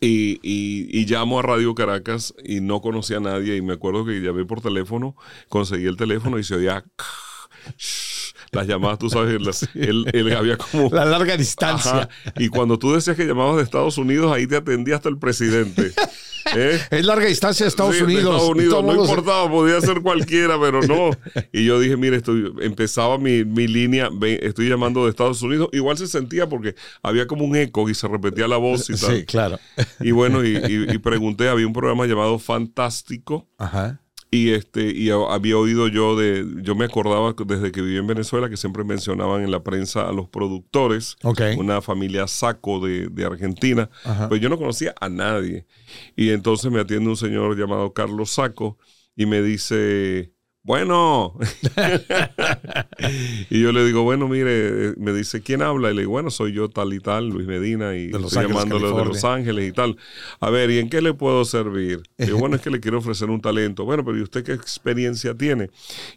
y, y, y llamo a Radio Caracas y no conocía a nadie. Y me acuerdo que llamé por teléfono, conseguí el teléfono y se oía las llamadas, tú sabes, las- él, él había como... La larga distancia. Ajá. Y cuando tú decías que llamabas de Estados Unidos, ahí te atendía hasta el presidente. ¿Eh? Es larga distancia de Estados Sí, de Unidos. Estados Unidos, no importaba, podía ser cualquiera, pero no. Y yo dije, mire, estoy, empezaba mi, mi línea, estoy llamando de Estados Unidos. Igual se sentía porque había como un eco y se repetía la voz y tal. Sí, claro. Y bueno, y, y- y pregunté, había un programa llamado Fantástico. Ajá. Y este, y había oído yo de, yo me acordaba desde que viví en Venezuela que siempre mencionaban en la prensa a los productores, una familia Saco de, de Argentina, Ajá. pues yo no conocía a nadie. Y entonces me atiende un señor llamado Carlos Saco y me dice, bueno, y yo le digo, bueno, mire, me dice, ¿quién habla? Y le digo, bueno, soy yo tal y tal, Luis Medina, y De Los estoy Ángeles, llamándole de. Los Ángeles y tal. A ver, ¿y en qué le puedo servir? Y yo, bueno, es que le quiero ofrecer un talento. Bueno, pero ¿y usted qué experiencia tiene?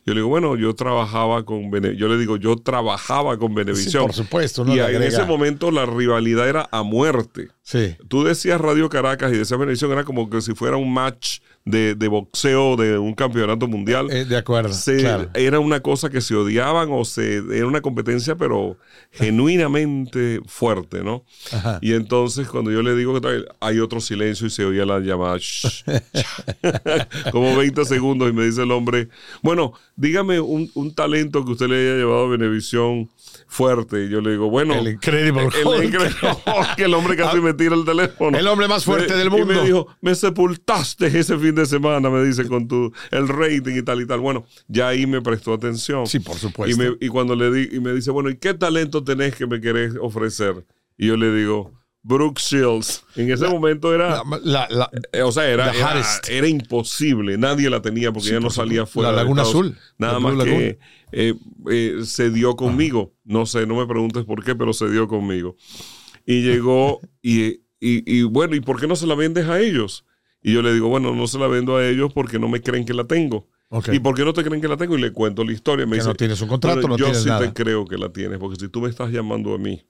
Yo le digo, bueno, yo trabajaba con Bene- yo le digo, yo trabajaba con Sí, Benevisión. por supuesto. y en ese momento la rivalidad era a muerte. Sí. Tú decías Radio Caracas y decías Benevisión, era como que si fuera un match de, de boxeo de un campeonato mundial. Eh, de acuerdo. Se- claro. Era una cosa que se odiaban o se era una competencia, pero genuinamente fuerte, ¿no? Ajá. Y entonces cuando yo le digo que hay otro silencio y se oía la llamada, shh, como 20 segundos y me dice el hombre, bueno, dígame un, un talento que usted le haya llevado a Benevisión fuerte. Y yo le digo, bueno, El Incredible el, que el hombre casi me tira el teléfono. El hombre más fuerte Me- del Y mundo. me dijo, me sepultaste ese fin de semana, me dice, con tu el rating y tal y tal. Bueno, ya ahí me prestó atención. Sí, por Y, supuesto. me- y cuando le di, y me dice, bueno, ¿y qué talento tenés que me querés ofrecer? Y yo le digo, Brooke Shields. En ese momento era, La- la- eh, o sea, era, era, imposible. Nadie la tenía porque Sí, ella no salía fuera. La Laguna Azul, Nada más Lagoon. que eh, eh, se dio conmigo. No sé, no me preguntes por qué, pero se dio conmigo. Y llegó y, y, y bueno, ¿y por qué no se la vendes a ellos? Y yo le digo, bueno, no se la vendo a ellos porque no me creen que la tengo. ¿Y por qué no te creen que la tengo? Y le cuento la historia. Me Que dice, no tienes un contrato, "Bueno, no yo tienes sí nada". te creo que la tienes, porque si tú me estás llamando a mí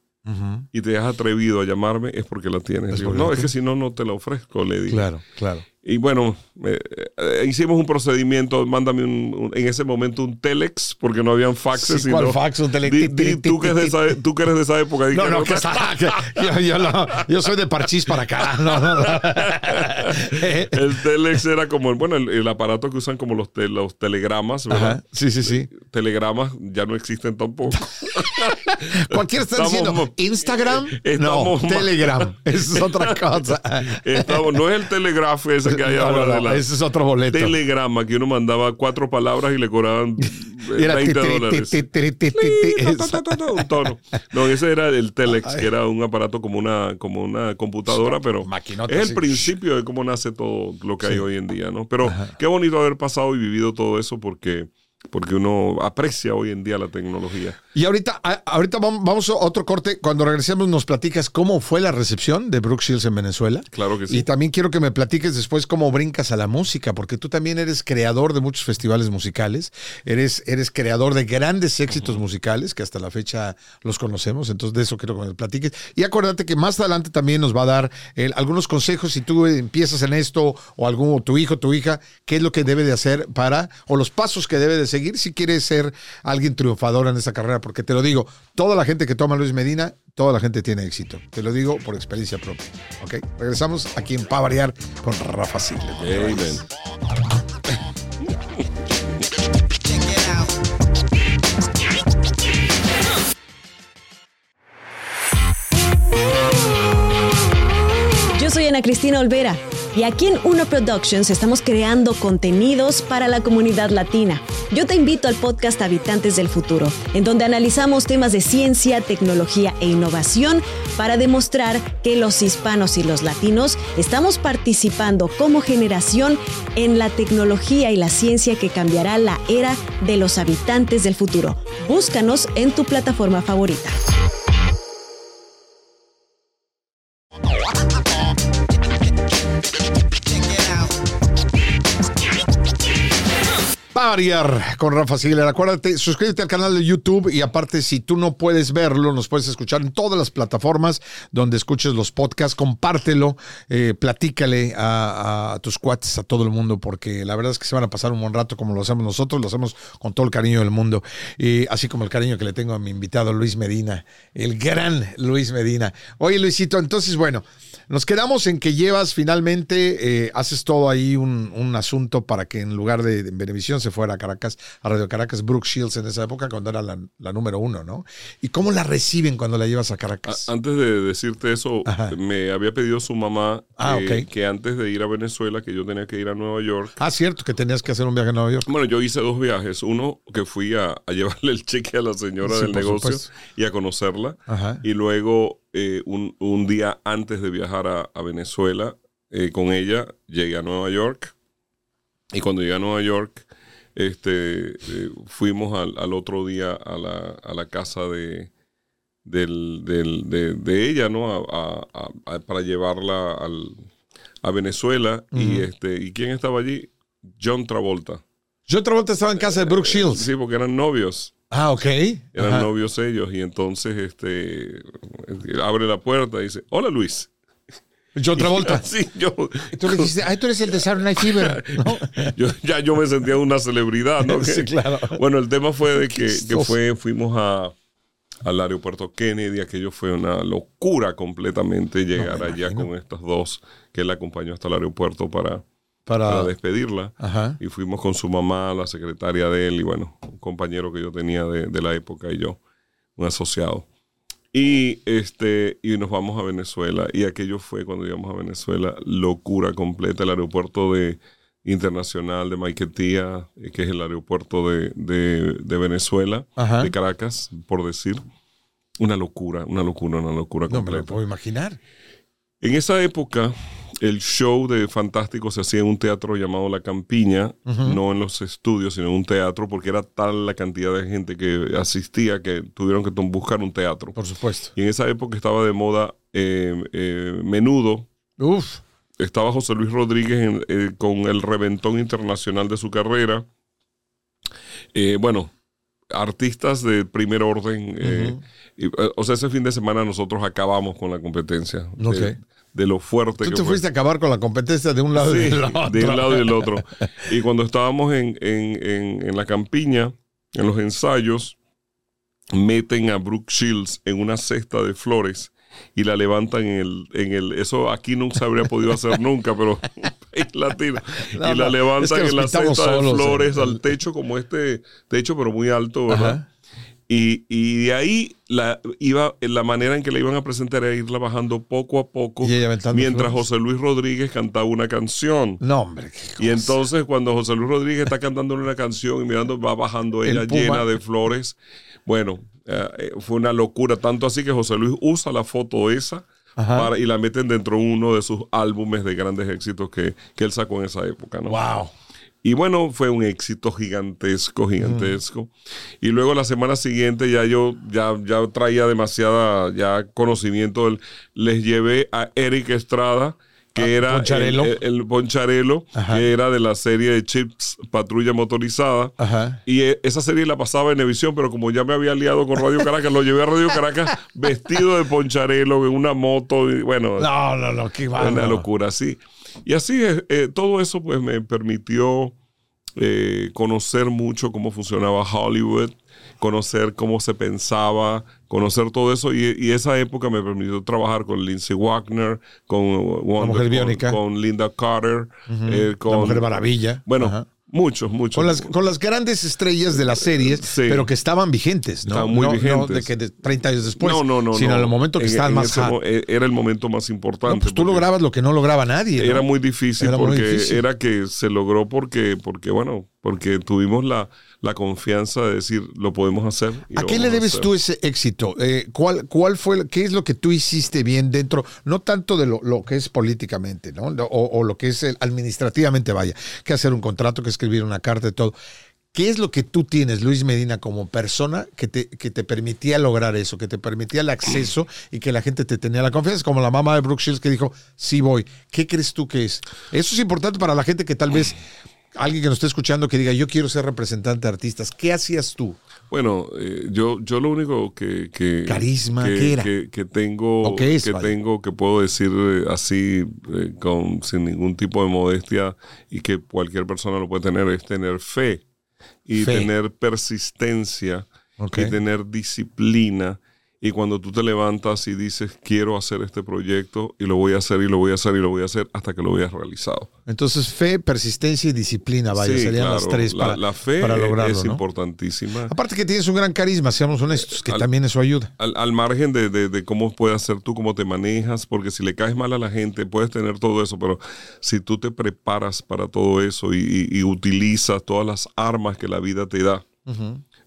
Y te has atrevido a llamarme, es porque la tienes. Digo, no, es que si no, no te la ofrezco, le digo. Claro, claro. Y bueno, eh, eh, hicimos un procedimiento, mándame un, un- en ese momento un telex, porque no habían faxes. Sí, ¿cuál fax? Un tele- Di- di- tú, que es de esa, tú que eres de esa época. di No, no, que está. que- yo, yo no, yo soy de parchís para acá. No, no, no. El telex era como, el- bueno, el, el aparato que usan como los, te- los telegramas, ¿verdad? Ajá. Sí, sí, sí. Telegramas ya no existen tampoco. Cualquiera está diciendo Instagram. No, Estamos ma- Telegram. Eso es otra cosa. Estamos- no es el telegrafo ese que hay No, no, ahora no, la ese es otro boleto. telegrama que uno mandaba cuatro palabras y le cobraban Y era 20 ti, ti, dólares. un tono. No, ese era el Telex, que era un aparato como una, como una computadora, pero es el principio de cómo nace todo lo que hay hoy en día, ¿no? Pero qué bonito haber pasado y vivido todo eso porque, porque uno aprecia hoy en día la tecnología. Y ahorita, a- ahorita vam- vamos a otro corte. Cuando regresemos nos platicas cómo fue la recepción de Brooke Shields en Venezuela. Claro que sí. Y también quiero que me platiques después cómo brincas a la música, porque tú también eres creador de muchos festivales musicales, eres, eres creador de grandes éxitos musicales que hasta la fecha los conocemos, entonces de eso quiero que me platiques. Y acuérdate que más adelante también nos va a dar eh, algunos consejos si tú empiezas en esto o algún o tu hijo, tu hija, qué es lo que debe de hacer para, o los pasos que debe de seguir si quieres ser alguien triunfador en esta carrera, porque te lo digo, toda la gente que toma Luis Medina, toda la gente tiene éxito. Te lo digo por experiencia propia. ¿Ok? Regresamos aquí en Pa Variar con Rafa Sigler. Amen. Yo soy Ana Cristina Olvera y aquí en Uno Productions estamos creando contenidos para la comunidad latina. Yo te invito al podcast Habitantes del Futuro, en donde analizamos temas de ciencia, tecnología e innovación para demostrar que los hispanos y los latinos estamos participando como generación en la tecnología y la ciencia que cambiará la era de los habitantes del futuro. Búscanos en tu plataforma favorita. Con Rafa Sigler. Acuérdate, suscríbete al canal de YouTube y aparte, si tú no puedes verlo, nos puedes escuchar en todas las plataformas donde escuches los podcasts. Compártelo, eh, platícale a, a tus cuates, a todo el mundo, porque la verdad es que se van a pasar un buen rato como lo hacemos nosotros, lo hacemos con todo el cariño del mundo. Y así como el cariño que le tengo a mi invitado Luis Medina, el gran Luis Medina. Oye, Luisito, entonces, bueno, nos quedamos en que llevas finalmente, eh, haces todo ahí un, un asunto para que en lugar de, de Venevisión se fuera a Caracas, a Radio Caracas, Brooke Shields en esa época, cuando era la, la número uno, ¿no? ¿Y cómo la reciben cuando la llevas a A- Caracas? Antes de decirte eso, Ajá. me había pedido su mamá Ah, que, ok. que antes de ir a Venezuela, que yo tenía que ir a Nueva York. Ah, cierto, que tenías que hacer un viaje a Nueva York. Bueno, yo hice dos viajes. Uno que fui a, a llevarle el cheque a la señora Sí, del negocio supuesto. y a conocerla. Ajá. Y luego, eh, un, un día antes de viajar a, a Venezuela eh, con ella, llegué a Nueva York. Y cuando llegué a Nueva York, este, eh, fuimos al, al otro día a la, a la casa de, del, del- de, de ella, ¿no? A- a- para llevarla al, a Venezuela. y, este, ¿Y quién estaba allí? John Travolta. Yo otra vuelta estaba en casa de Brooke Shields. Sí, porque eran novios. Ah, ok. Eran Ajá. novios ellos. Y entonces este abre la puerta y dice, hola Luis. Yo otra vuelta. Sí, yo, tú le dijiste, ay, tú eres el de Saturday Night Fever. ¿no? yo- ya yo me sentía una celebridad, ¿no? Sí, Que- claro. Bueno, el tema fue de que, que fue, fuimos a, al aeropuerto Kennedy, aquello fue una locura completamente llegar allá con estas dos que él acompañó hasta el aeropuerto para, Para. para despedirla. Ajá. Y fuimos con su mamá, la secretaria de él, y bueno, un compañero que yo tenía de, de la época y yo, un asociado. Y este, y nos vamos a Venezuela. Y aquello fue cuando llegamos a Venezuela, locura completa. El aeropuerto de internacional de Maiquetía, eh, que es el aeropuerto de, de- de Venezuela, Ajá. de Caracas, por decir. Una locura, una locura, una locura No me lo completa. puedo imaginar. En esa época, el show de Fantástico se hacía en un teatro llamado La Campiña, no en los estudios, sino en un teatro, porque era tal la cantidad de gente que asistía que tuvieron que buscar un teatro. Por supuesto. Y en esa época estaba de moda eh, eh, Menudo, Uf. estaba José Luis Rodríguez en- eh, con el reventón internacional de su carrera. Bueno, artistas de primer orden. y, o sea, ese fin de semana nosotros acabamos con la competencia. De, Ok. De lo fuerte Tú que te fue. fuiste a acabar con la competencia de un lado Sí, y del otro. de un lado y del otro. Y cuando estábamos en, en- en- en la campiña, en los ensayos, meten a Brooke Shields en una cesta de flores y la levantan en el, en el eso aquí no se habría podido hacer nunca, pero en latino. No, y la levantan es que en la cesta de flores al techo, como este techo, pero muy alto, ¿verdad? Ajá. Y, y de ahí la, iba, la manera en que la iban a presentar era irla bajando poco a poco mientras. José Luis Rodríguez cantaba una canción. No, hombre. qué Y entonces cuando José Luis Rodríguez está cantando una canción y mirando, va bajando El ella llena de flores. Bueno, eh, eh, fue una locura. Tanto así que José Luis usa la foto esa para- y la meten dentro de uno de sus álbumes de grandes éxitos que, que él sacó en esa época. ¿no? Wow. Y bueno, fue un éxito gigantesco, gigantesco. Y luego la semana siguiente ya yo ya, ya traía demasiada ya conocimiento. del- Les llevé a Eric Estrada, que Ah, era. El, el- el Poncharelo, Ajá. que era de la serie de Chips Patrulla Motorizada. Ajá. Y eh, esa serie la pasaba en Evisión, pero como ya me había liado con Radio Caracas, lo llevé a Radio Caracas vestido de Poncharelo en una moto. Y bueno, No, no, no, qué una locura, sí. Y así, eh, eh, todo eso pues me permitió eh, conocer mucho cómo funcionaba Hollywood, conocer cómo se pensaba, conocer todo eso. Y, y esa época me permitió trabajar con Lindsay Wagner, con, Wonder- con- Linda Carter, eh, con La Mujer Maravilla. Bueno, Ajá. Muchos, muchos. Con las, con las grandes estrellas de las series, Sí. pero que estaban vigentes, ¿no? Estaban muy No- no vigentes. de que de 30 años después, no, no, no. sino no. en el momento que En- estaban en más eh, Era el momento más importante. No, pues tú lograbas lo que no lograba nadie. ¿no? Era muy difícil Era muy porque difícil. era que se logró porque, porque bueno, porque tuvimos la, la confianza de decir lo podemos hacer. y ¿A qué le debes tú ese éxito? Eh, ¿cuál, ¿Cuál fue, qué es lo que tú hiciste bien dentro, no tanto de lo, lo que es políticamente, ¿no? O, o lo que es el- administrativamente, vaya, que hacer un contrato, que escribir una carta y todo. ¿Qué es lo que tú tienes, Luis Medina, como persona que te, que te permitía lograr eso, que te permitía el acceso y que la gente te tenía la confianza? Como la mamá de Brooke Shields que dijo, sí voy. ¿Qué crees tú que es? Eso es importante para la gente que tal vez, alguien que nos esté escuchando que diga, yo quiero ser representante de artistas. ¿Qué hacías tú? Bueno, eh, yo, yo lo único que... que Carisma, que, ¿qué era? Que, que tengo, ¿O qué es, que tengo, que puedo decir eh, así, eh, con, sin ningún tipo de modestia y que cualquier persona lo puede tener, es tener fe y Fe. tener persistencia y tener disciplina. Y cuando tú te levantas y dices, quiero hacer este proyecto y lo voy a hacer y lo voy a hacer y lo voy a hacer hasta que lo veas realizado. Entonces, fe, persistencia y disciplina, vaya, Sí, serían las claro, tres la, para, la fe para lograrlo. es ¿no? importantísima. Aparte que tienes un gran carisma, seamos honestos, que Al- también eso ayuda. Al, al margen de, de- de cómo puedes ser tú, cómo te manejas, porque si le caes mal a la gente, puedes tener todo eso, pero si tú te preparas para todo eso y, y- y utilizas todas las armas que la vida te da,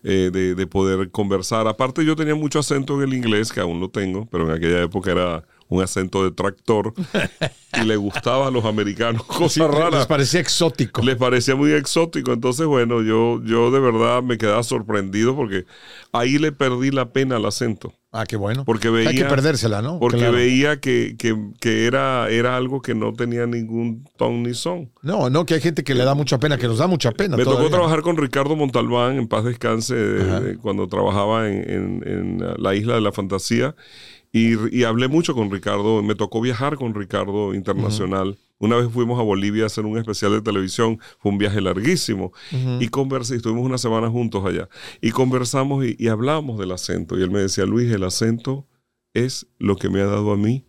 eh, de, de poder conversar. Aparte yo tenía mucho acento en el inglés, que aún lo tengo, pero en aquella época era un acento de tractor y le gustaba a los americanos cosas Sí, les raras. parecía exótico. Les parecía muy exótico. Entonces, bueno, yo, yo de verdad me quedaba sorprendido porque ahí le perdí la pena al acento. Ah, qué bueno. Porque Hay que veía- perdérsela, ¿no? Porque Claro. veía que, que- que era, era algo que no tenía ningún ton ni son. No, no, que hay gente que le da mucha pena, que nos da mucha pena. Me todavía. tocó trabajar con Ricardo Montalbán, en paz descanse, de- de cuando trabajaba en, en- en la isla de la fantasía. Y, y hablé mucho con Ricardo, me tocó viajar con Ricardo internacional. Una vez fuimos a Bolivia a hacer un especial de televisión, fue un viaje larguísimo. Y conversé, estuvimos una semana juntos allá. Y conversamos y, y hablamos del acento. Y él me decía, Luis, el acento es lo que me ha dado a mí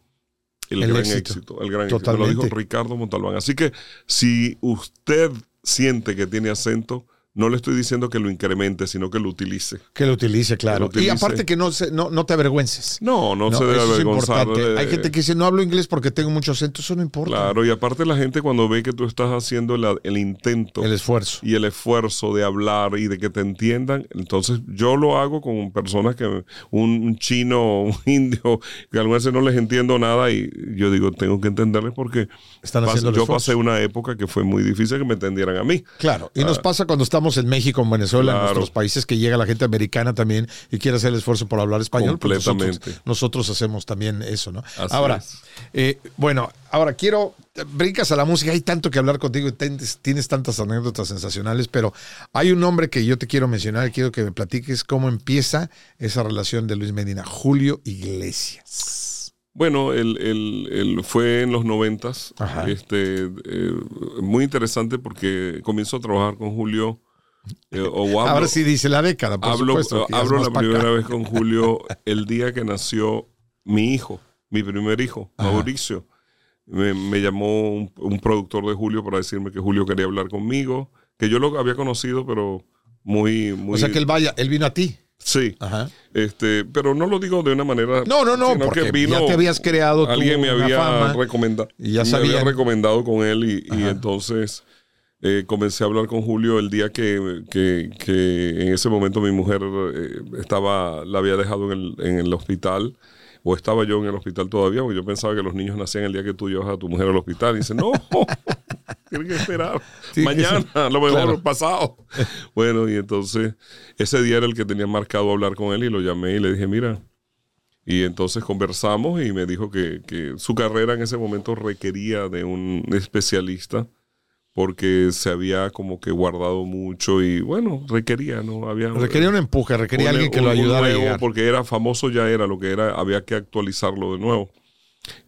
el, El gran éxito. éxito. El gran éxito. Totalmente. Me lo dijo Ricardo Montalbán. Así que si usted siente que tiene acento, no le estoy diciendo que lo incremente, sino que lo utilice. Que lo utilice, claro. Que lo utilice. Y aparte que no, se, no, no te avergüences. No, no, No, se debe eso es avergonzar. Hay gente que dice, no hablo inglés porque tengo mucho acento, eso no importa. Claro, y aparte la gente cuando ve que tú estás haciendo la- el intento El esfuerzo. y el esfuerzo de hablar y de que te entiendan, entonces yo lo hago con personas que, un, un chino, un indio, que algunas veces no les entiendo nada y yo digo, tengo que entenderles porque Están pas- haciendo el yo esfuerzo. pasé una época que fue muy difícil que me entendieran a mí. Claro, y nos pasa cuando estamos en México, en Venezuela, en Claro. nuestros países, que llega la gente americana también y quiere hacer el esfuerzo por hablar español. pues nosotros, Completamente. nosotros hacemos también eso, ¿no? Así ahora, es. eh, bueno, ahora quiero, brincas a la música, hay tanto que hablar contigo y tienes, tienes tantas anécdotas sensacionales, pero hay un nombre que yo te quiero mencionar y quiero que me platiques cómo empieza esa relación de Luis Medina, Julio Iglesias. Bueno, él, él- él fue en los noventas, este, eh, muy interesante porque comenzó a trabajar con Julio. Eh, o hablo- Ahora sí dice la década, por hablo, supuesto. hablo la pa' acá. primera vez con Julio el día que nació mi hijo, mi primer hijo, Ajá. Mauricio. Me, me llamó un, un productor de Julio para decirme que Julio quería hablar conmigo, que yo lo había conocido, pero muy, muy... O sea que él vaya, él vino a ti. Sí. Ajá. Este, pero no lo digo de una manera. No, no, no, porque que vino, ya te habías creado tú Alguien me una había fama recomendado. y ya me había recomendado con él y, y entonces eh, comencé a hablar con Julio el día que, que- que en ese momento mi mujer eh, estaba, la había dejado en el, en el hospital. O estaba yo en el hospital todavía, porque yo pensaba que los niños nacían el día que tú llevas a tu mujer al hospital. Y dice, no, tienen que esperar. Que Mañana, ser- a lo mejor claro. pasado. Bueno, y entonces ese día era el que tenía marcado hablar con él y lo llamé y le dije, mira. Y entonces conversamos y me dijo que, que su carrera en ese momento requería de un especialista porque se había como que guardado mucho y bueno, requería, ¿no? Había, Requería un empuje, requería un- alguien que lo un- un ayudara a nuevo, llegar. Porque era famoso ya era lo que era, había que actualizarlo de nuevo.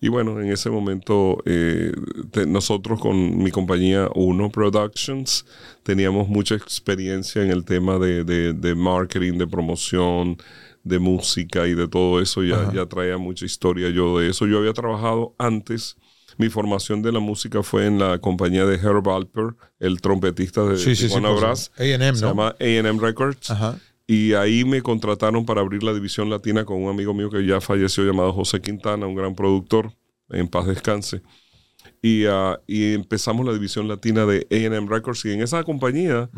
Y bueno, en ese momento eh, te- nosotros con mi compañía Uno Productions teníamos mucha experiencia en el tema de, de- de marketing, de promoción, de música y de todo eso. Ya, Ajá. ya traía mucha historia yo de eso. Yo había trabajado antes. Mi formación de la música fue en la compañía de Herb Alper, el trompetista de Sí, sí, sí. Tijuana Brass. supuesto. A&M, Se ¿no? llama AM Records. Ajá. Y ahí me contrataron para abrir la división latina con un amigo mío que ya falleció llamado José Quintana, un gran productor, en paz descanse. Y, y empezamos la división latina de AM Records. Y en esa compañía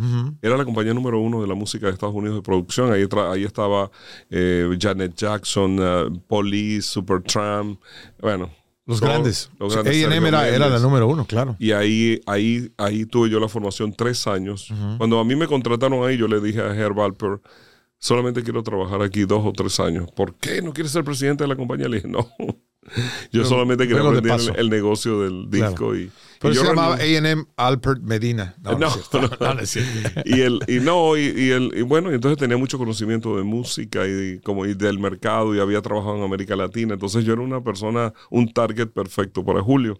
era la compañía número uno de la música de Estados Unidos de producción. Ahí, ahí estaba eh, Janet Jackson, ah, Police, Supertramp. Bueno, Los todos grandes. los grandes, A&M era, era la número uno, claro. Y ahí, ahí, ahí tuve yo la formación tres años. Cuando a mí me contrataron ahí, yo le dije a Herb Alper, solamente quiero trabajar aquí dos o tres años. ¿Por qué no quieres ser presidente de la compañía? Le dije, no. Yo Pero solamente quería aprender el, el negocio del Claro. disco. Y, Pero y se llamaba A&M Alpert Medina. No, no, No, y el y no y, y el y bueno y entonces tenía mucho conocimiento de música y como y del mercado y había trabajado en América Latina. Entonces yo era una persona un target perfecto para Julio.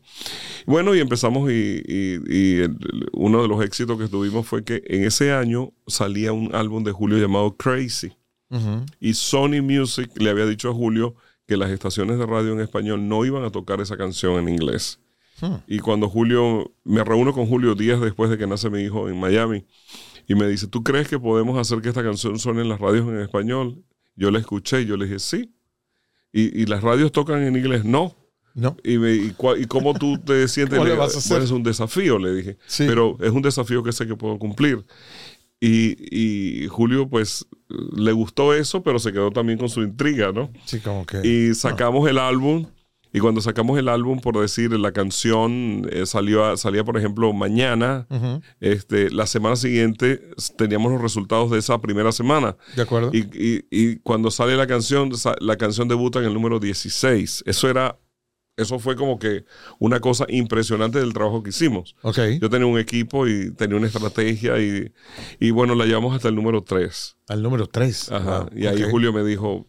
Bueno y empezamos y, el- uno de los éxitos que tuvimos fue que en ese año salía un álbum de Julio llamado Crazy. Y Sony Music le había dicho a Julio que las estaciones de radio en español no iban a tocar esa canción en inglés. Hmm. Y cuando Julio, me reúno con Julio días después de que nace mi hijo en Miami, y me dice, ¿tú crees que podemos hacer que esta canción suene en las radios en español? Yo la escuché y yo le dije, sí. ¿Y, y las radios tocan en inglés? No. No. Y, me, y, cua- ¿y cómo tú te sientes? ¿Cómo le Le- vas a hacer? Bueno, es un desafío, le dije. Sí. Pero es un desafío que sé que puedo cumplir. Y, y Julio, pues, le gustó eso, pero se quedó también con su intriga, ¿no? Sí, como que. Y sacamos el álbum. Y cuando sacamos el álbum, por decir, la canción eh, salió salía, por ejemplo, mañana. Este, la semana siguiente teníamos los resultados de esa primera semana. ¿De acuerdo? Y, y- y cuando sale la canción, la canción debuta en el número 16. Eso era, eso fue como que una cosa impresionante del trabajo que hicimos. ok. Yo tenía un equipo y tenía una estrategia y, y bueno, la llevamos hasta el número 3. Al número 3. Ajá. y ahí Julio me dijo,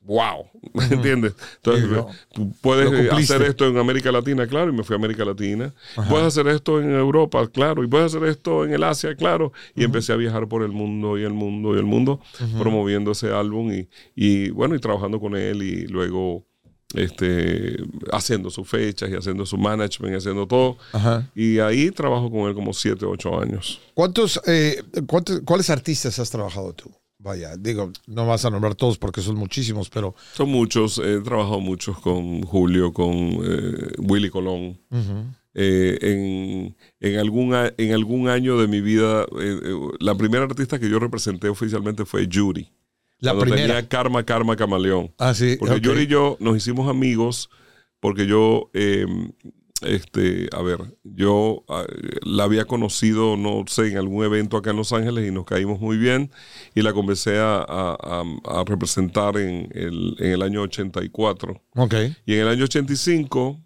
wow, ¿me entiendes? Entonces, tú puedes hacer esto en América Latina, claro, y me fui a América Latina. Ajá. Puedes hacer esto en Europa, claro, y puedes hacer esto en el Asia, claro. Y empecé a viajar por el mundo y el mundo y el mundo, promoviendo ese álbum y, y bueno, y trabajando con él y luego este haciendo sus fechas y haciendo su management y haciendo todo. Ajá. Y ahí trabajo con él como 7, 8 años. ¿Cuántos, eh, cuántos- ¿Cuáles artistas has trabajado tú? Vaya, digo, no vas a nombrar todos porque son muchísimos, pero. Son muchos, he trabajado muchos con Julio, con eh, Willy Colón. Ujú. Eh, en, en, algún, en algún año de mi vida, eh, eh, la primera artista que yo representé oficialmente fue Yuri. La cuando primera. tenía Karma, Karma, Camaleón. Ah, sí. Porque ok. Yuri y yo nos hicimos amigos porque yo, eh, este, a ver, yo ah, la había conocido, no sé, en algún evento acá en Los Ángeles y nos caímos muy bien y la comencé a, a- a- a representar en el, en el año 84. Ok. Y en el año 85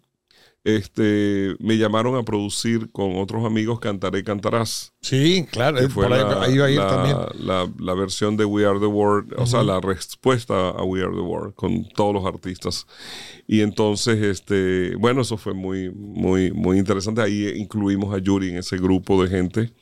este, me llamaron a producir con otros amigos Cantaré Cantarás. Sí, claro. que eh, fue por ahí, la, ahí iba a ir la- también. la- la versión de We Are the World, o sea, la respuesta a We Are the World con todos los artistas. Y entonces, este, bueno, eso fue muy, muy, muy interesante. Ahí incluimos a Yuri en ese grupo de gente,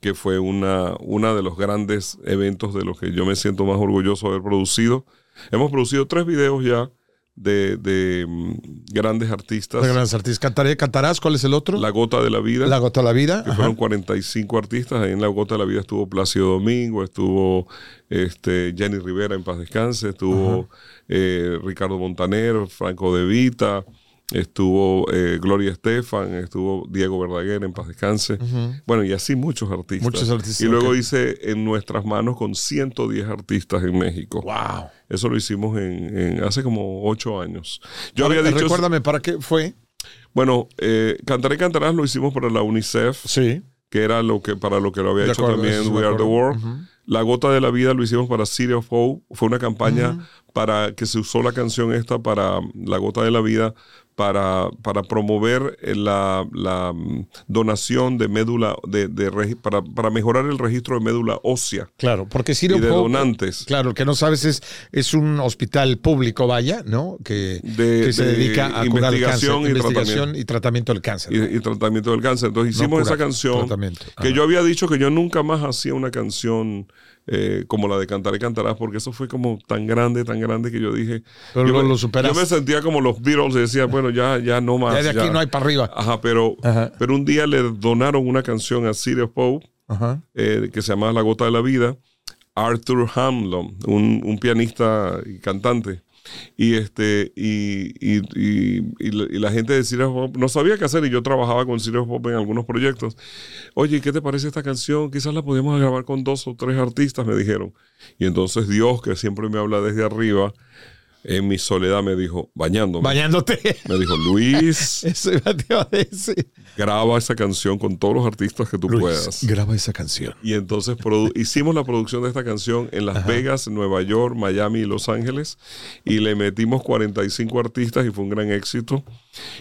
que fue una, una de los grandes eventos de los que yo me siento más orgulloso de haber producido. Hemos producido tres videos ya de, de, mm, grandes artistas. De grandes artistas. Cantaré, ¿Cantarás? ¿Cuál es el otro? La Gota de la Vida. La Gota de la Vida. Que Ajá. fueron 45 artistas. Ahí en La Gota de la Vida estuvo Plácido Domingo, estuvo este, Jenny Rivera en paz descanse, estuvo eh, Ricardo Montaner, Franco De Vita, estuvo eh, Gloria Estefan, estuvo Diego Verdaguer en paz descanse. Bueno, y así muchos artistas. Muchos artistas, Y luego hice En Nuestras Manos con 110 artistas en México. Wow. Eso lo hicimos en, en- hace como ocho años. Yo había dicho, Recuérdame, ¿para qué fue? bueno, eh, Cantaré Cantarás lo hicimos para la UNICEF Sí. que era lo que para lo que lo había De hecho acuerdo, también We Are the. World. La gota de la vida lo hicimos para City of Hope. Fue una campaña para que se usó la canción esta para La gota de la vida para, para promover eh, la, la, mm, donación de médula de, para, para mejorar el registro de médula ósea Claro, porque City y de donantes. Claro, el que no sabes es, es un hospital público, vaya, ¿no? Que, De- que se de dedica a curar el cáncer. investigación y investigación tratamiento. y tratamiento del cáncer. y, y tratamiento del cáncer. Entonces No hicimos esa canción que yo había dicho que yo nunca más hacía una canción eh, como la de Cantaré Cantarás porque eso fue como tan grande, tan grande que yo dije... Pero yo, lo- yo me sentía como los Beatles y decía, bueno, ya, ya no más. ya de aquí no hay para arriba. Ajá, pero, Ajá. pero un día le donaron una canción a of Pope eh, que se llama La Gota de la Vida, Arthur Hamlin, un, un pianista y cantante. Y este y, y, y- la gente de Serious Pop no sabía qué hacer y yo trabajaba con Serious Pop en algunos proyectos. Oye, ¿qué te parece esta canción? Quizás la podemos grabar con dos o tres artistas, me dijeron. Y entonces Dios, que siempre me habla desde arriba, en mi soledad me dijo, bañándome. Bañándote. me dijo, Luis, Eso iba te iba a decir. graba esa canción con todos los artistas que tú Luis, puedas. graba esa canción. Y entonces hicimos la producción de esta canción en Las Vegas, Nueva York, Miami y Los Ángeles. Y le metimos 45 artistas y fue un gran éxito.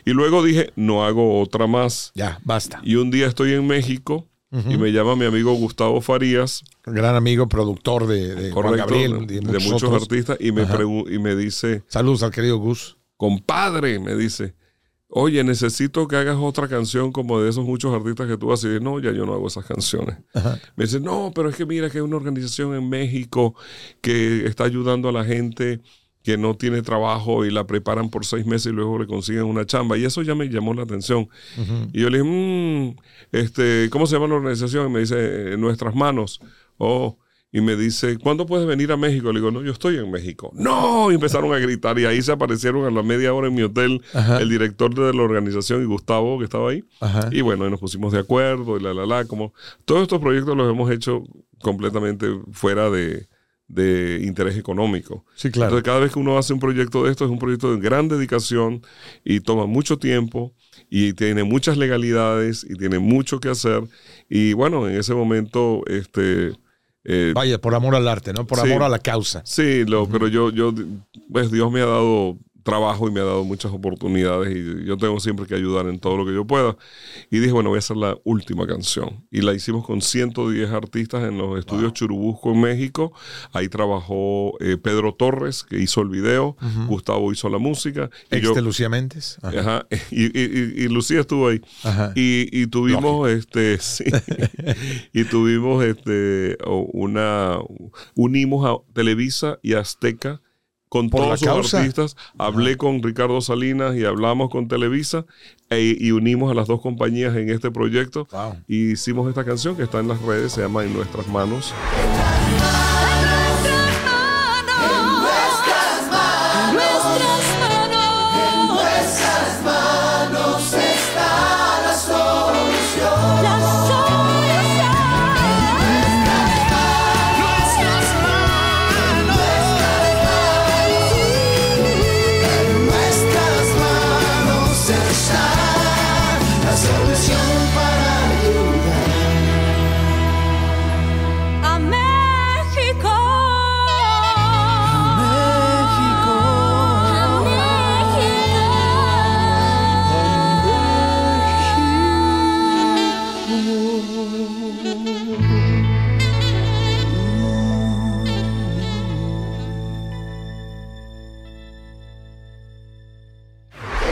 Y luego dije, no hago otra más. Ya, basta. Y un día estoy en México y me llama mi amigo Gustavo Farías, Gran amigo, productor de, de Juan Gabriel, de, muchos, otros. artistas, y me, Ajá. y me dice, Saludos al querido Gus. compadre, me dice, oye, necesito que hagas otra canción como de esos muchos artistas que tú haces. Y dije, no, ya yo no hago esas canciones. Me dice, no, pero es que mira que hay una organización en México que está ayudando a la gente que no tiene trabajo y la preparan por seis meses y luego le consiguen una chamba. Y eso ya me llamó la atención. Y yo le dije, "Mm, este, ¿cómo se llama la organización? Y me dice, en nuestras manos. Oh. Y me dice, ¿cuándo puedes venir a México? Le digo, no, yo estoy en México. No, y empezaron a gritar y ahí se aparecieron a la media hora en mi hotel Ajá. el director de la organización y Gustavo que estaba ahí. Ajá. Y bueno, y nos pusimos de acuerdo y la, la, la, como todos estos proyectos los hemos hecho completamente fuera de, de interés económico. Sí, claro. Entonces, cada vez que uno hace un proyecto de esto, es un proyecto de gran dedicación y toma mucho tiempo y tiene muchas legalidades y tiene mucho que hacer. Y bueno, en ese momento, este... eh, Vaya, por amor al arte, ¿no? Por Sí. amor a la causa. Sí, lo, pero yo, yo, pues Dios me ha dado trabajo y me ha dado muchas oportunidades y yo tengo siempre que ayudar en todo lo que yo pueda. Y dije, bueno, voy a hacer la última canción. Y la hicimos con 110 artistas en los estudios Churubusco en México. Ahí trabajó eh, Pedro Torres, que hizo el video, Gustavo hizo la música. Y Ex yo, de Lucía Méndez. Ajá. Ajá, y, y- y- Lucía estuvo ahí. Ajá. Y, y tuvimos este sí, y tuvimos este una unimos a Televisa y Azteca con Por todos sus causa. artistas. Hablé con Ricardo Salinas y hablamos con Televisa e- y unimos a las dos compañías en este proyecto. Wow. Y hicimos esta canción que está en las redes, se llama En Nuestras Manos.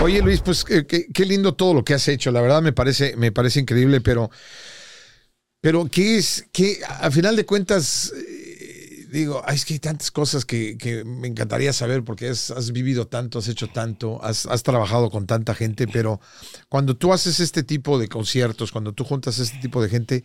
Oye, Luis, pues qué, qué- lindo todo lo que has hecho. La verdad me parece, me parece increíble, pero, pero ¿qué es? ¿Qué, a final de cuentas, eh, digo, es que hay tantas cosas que, que me encantaría saber porque has, has vivido tanto, has hecho tanto, has, has trabajado con tanta gente, pero cuando tú haces este tipo de conciertos, cuando tú juntas este tipo de gente,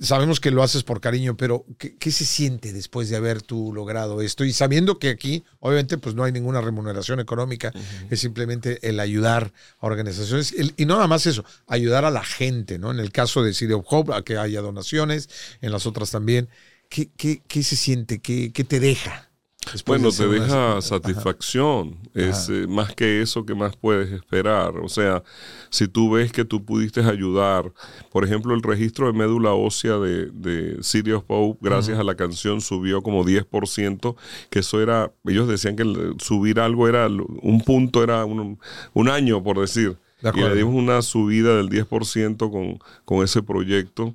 sabemos que lo haces por cariño, pero ¿qué, qué se siente después de haber tú logrado esto? Y sabiendo que aquí, obviamente, pues no hay ninguna remuneración económica, es simplemente el ayudar a organizaciones el- y no nada más eso, ayudar a la gente, ¿no? En el caso de City of Hope, a que haya donaciones, en las otras también. ¿Qué, qué, qué se siente? ¿Qué, qué te deja? Después de Bueno, te una- deja Ajá. satisfacción. Es eh, más que eso que más puedes esperar. O sea, si tú ves que tú pudiste ayudar, por ejemplo, el registro de médula ósea de, of Hope, gracias a la canción, subió como 10%, que eso era, ellos decían que el- subir algo era, un punto era un, un año, por decir. De Y le dimos una subida del 10% con, con ese proyecto.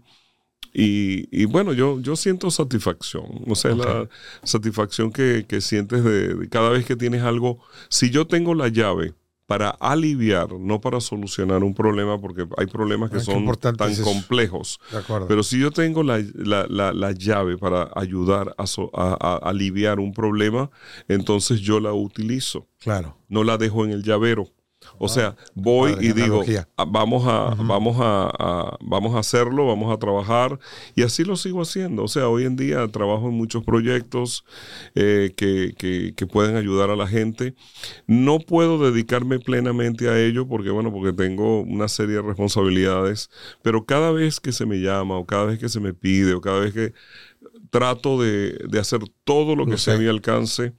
Y, y bueno, yo, yo siento satisfacción. O sea, la satisfacción que, que sientes de, de cada vez que tienes algo. Si yo tengo la llave para aliviar, no para solucionar un problema, porque hay problemas que Ah, son tan es complejos. Pero si yo tengo la, la- la- la llave para ayudar a, so- a- a aliviar un problema, entonces yo la utilizo claro. no la dejo en el llavero. O sea, voy padre, y digo, analogía. "Ah, vamos a, vamos a, a- vamos a hacerlo, vamos a trabajar y así lo sigo haciendo. O sea, hoy en día trabajo en muchos proyectos eh, que, que- que pueden ayudar a la gente. No puedo dedicarme plenamente a ello porque, bueno, porque tengo una serie de responsabilidades, pero cada vez que se me llama o cada vez que se me pide o cada vez que trato de, de hacer todo lo que esté a mi alcance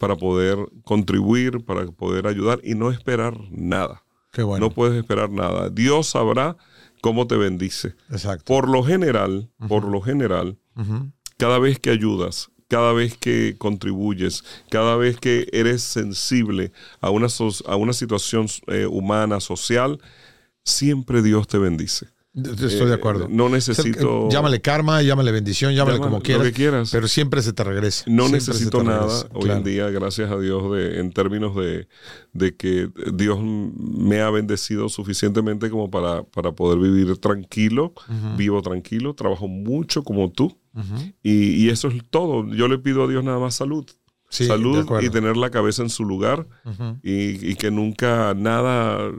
para poder contribuir, para poder ayudar y no esperar nada. Qué bueno. No puedes esperar nada. Dios sabrá cómo te bendice. Exacto. Por lo general, por lo general, cada vez que ayudas, cada vez que contribuyes, cada vez que eres sensible a una, so- a una situación eh, humana, social, siempre Dios te bendice. Estoy de Eh, acuerdo. no necesito- Llámale karma, llámale bendición, llámale como lo quieras. que quieras. Pero siempre se te regresa. No necesito nada regresa, hoy claro. en día, gracias a Dios, de, en términos de, de que Dios me ha bendecido suficientemente como para, para poder vivir tranquilo, vivo tranquilo, trabajo mucho como tú. y, y eso es todo. Yo le pido a Dios nada más salud. Sí, salud y tener la cabeza en su lugar y, y que nunca nada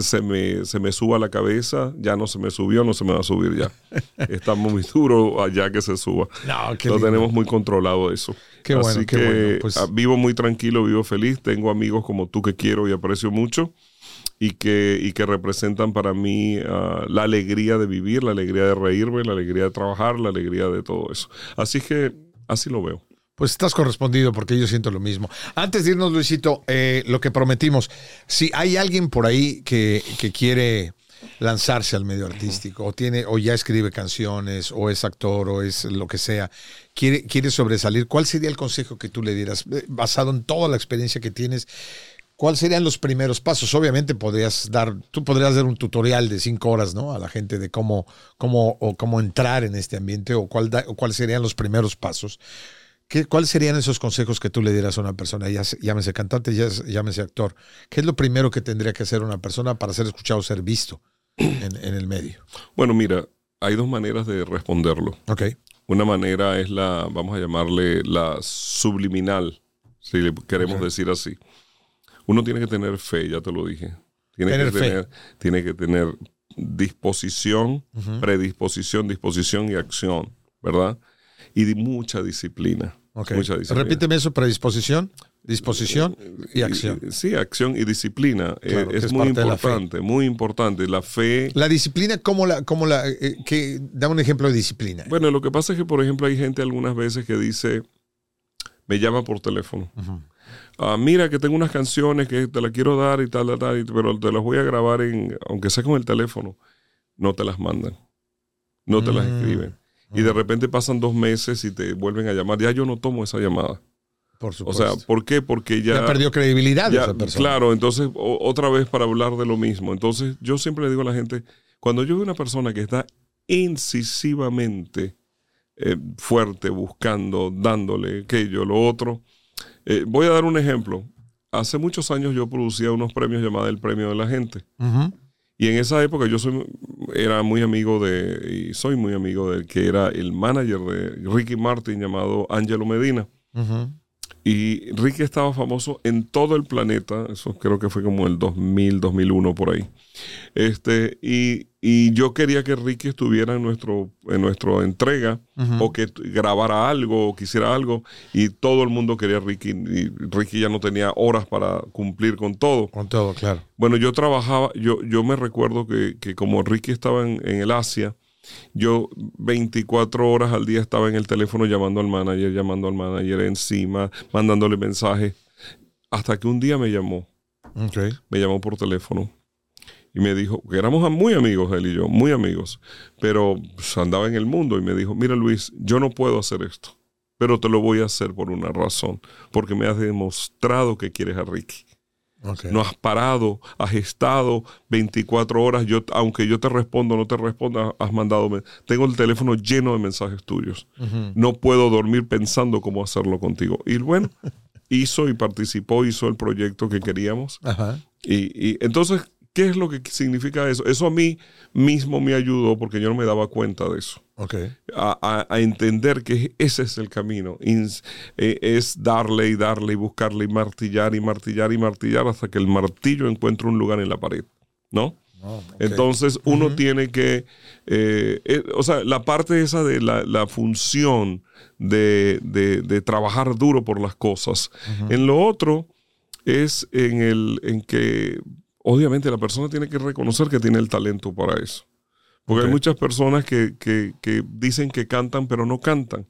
se me, se me suba a la cabeza. Ya no se me subió, no se me va a subir ya. Está muy duro allá que se suba. No, qué Lo lindo. tenemos muy controlado eso. Qué bueno, Así qué que bueno, pues- ah, vivo muy tranquilo, vivo feliz. Tengo amigos como tú que quiero y aprecio mucho y que, y que representan para mí ah, la alegría de vivir, la alegría de reírme, la alegría de trabajar, la alegría de todo eso. Así que así lo veo. Pues estás correspondido porque yo siento lo mismo. Antes de irnos, Luisito, eh, lo que prometimos, si hay alguien por ahí que, que quiere lanzarse al medio artístico o tiene o ya escribe canciones o es actor o es lo que sea, quiere, quiere sobresalir, ¿cuál sería el consejo que tú le dieras Eh, basado en toda la experiencia que tienes? ¿Cuáles serían los primeros pasos? Obviamente podrías dar, tú podrías dar un tutorial de cinco horas, ¿no? A la gente de cómo, cómo, o cómo entrar en este ambiente o cuál, da- o cuáles serían los primeros pasos. ¿Qué, ¿Cuáles serían esos consejos que tú le dieras a una persona? Ya se- llámese cantante, ya se- llámese actor. ¿Qué es lo primero que tendría que hacer una persona para ser escuchado, ser visto en, en el medio? Bueno, mira, hay dos maneras de responderlo. Ok. Una manera es la, vamos a llamarle la subliminal, si le queremos decir así. Uno tiene que tener fe, ya te lo dije. Tiene Tener que fe. tener, tiene que tener disposición, predisposición, disposición y acción, ¿verdad? Y mucha disciplina. Mucha disciplina. Repíteme eso, predisposición, disposición y acción. Sí, acción y disciplina. Eh, Claro, es, es muy importante, muy importante. La fe. La disciplina, ¿cómo la, cómo la, eh, que, dame un ejemplo de disciplina? Bueno, lo que pasa es que, por ejemplo, hay gente algunas veces que dice, me llama por teléfono. Ah, mira que tengo unas canciones que te las quiero dar y tal, tal, tal, pero te las voy a grabar en, aunque sea con el teléfono, no te las mandan, no te las Mm. escriben. Y de repente pasan dos meses y te vuelven a llamar. Ya yo no tomo esa llamada. Por O supuesto. sea, ¿por qué? Porque ya... ya, perdió credibilidad ya, esa persona. Claro, entonces o- otra vez para hablar de lo mismo. Entonces yo siempre le digo a la gente, cuando yo veo una persona que está incisivamente eh, fuerte, buscando, dándole aquello, lo otro, eh, voy a dar un ejemplo. Hace muchos años yo producía unos premios llamados el Premio de la Gente. Y en esa época yo soy, era muy amigo de, y soy muy amigo del que era el manager de Ricky Martin llamado Angelo Medina. Y Ricky estaba famoso en todo el planeta, eso creo que fue como el 2000, 2001 por ahí. Este, y, y yo quería que Ricky estuviera en nuestro en nuestra entrega o que grabara algo o quisiera algo y todo el mundo quería a Ricky y Ricky ya no tenía horas para cumplir con todo. Con todo, claro. Bueno, yo trabajaba, yo, yo me recuerdo que, que como Ricky estaba en, en el Asia, yo 24 horas al día estaba en el teléfono llamando al manager, llamando al manager encima, mandándole mensajes, hasta que un día me llamó, Ok. me llamó por teléfono y me dijo, que éramos muy amigos él y yo, muy amigos, pero pues, andaba en el mundo y me dijo, mira Luis, yo no puedo hacer esto, pero te lo voy a hacer por una razón, porque me has demostrado que quieres a Ricky. No has parado, has estado 24 horas. Yo, aunque yo te respondo, no te responda, has mandado. Tengo el teléfono lleno de mensajes tuyos. No puedo dormir pensando cómo hacerlo contigo. Y bueno, hizo y participó, hizo el proyecto que queríamos. Ajá. Y, y entonces, ¿qué es lo que significa eso? Eso a mí mismo me ayudó porque yo no me daba cuenta de eso Ok. a, a- entender que ese es el camino. Eh, es darle y darle y buscarle y martillar y martillar y martillar hasta que el martillo encuentre un lugar en la pared. ¿No? Entonces uno tiene que, eh, eh, o sea, la parte esa de la, la función de, de- de trabajar duro por las cosas. En lo otro es en, el, en que obviamente la persona tiene que reconocer que tiene el talento para eso. Porque hay muchas personas que, que- que dicen que cantan pero no cantan.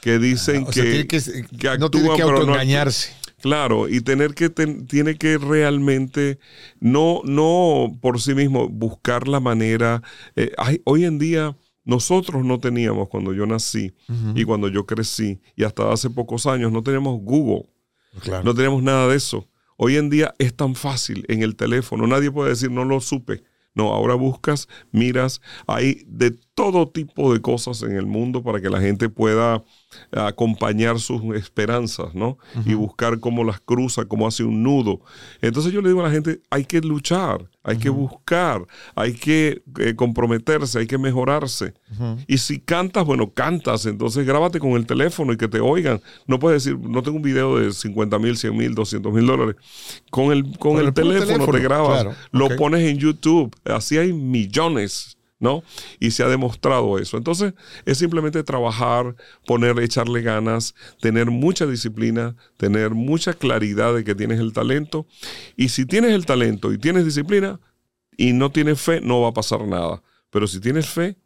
Que dicen sea, que, que, que no tiene actúan, que pero no autoengañarse. Claro, y tener que ten- tiene que realmente no no por sí mismo buscar la manera. eh, hay- hoy en día nosotros no teníamos cuando yo nací y cuando yo crecí y hasta hace pocos años no teníamos Google, Claro. no teníamos nada de eso. Hoy en día es tan fácil en el teléfono, nadie puede decir no lo supe. No, ahora buscas, miras, hay de todo tipo de cosas en el mundo para que la gente pueda acompañar sus esperanzas, ¿no? Y buscar cómo las cruza, cómo hace un nudo. Entonces yo le digo a la gente, hay que luchar, hay que buscar, hay que eh, comprometerse, hay que mejorarse. Y si cantas, bueno, cantas, entonces grábate con el teléfono y que te oigan. No puedes decir, no tengo un video de 50 mil, 100 mil, 200 mil dólares. Con el, con el, teléfono, teléfono, te grabas, claro, lo pones en YouTube. Así hay millones. ¿No? Y se ha demostrado eso. Entonces, es simplemente trabajar, poner, echarle ganas, tener mucha disciplina, tener mucha claridad de que tienes el talento. Y si tienes el talento y tienes disciplina y no tienes fe, no va a pasar nada. Pero si tienes fe,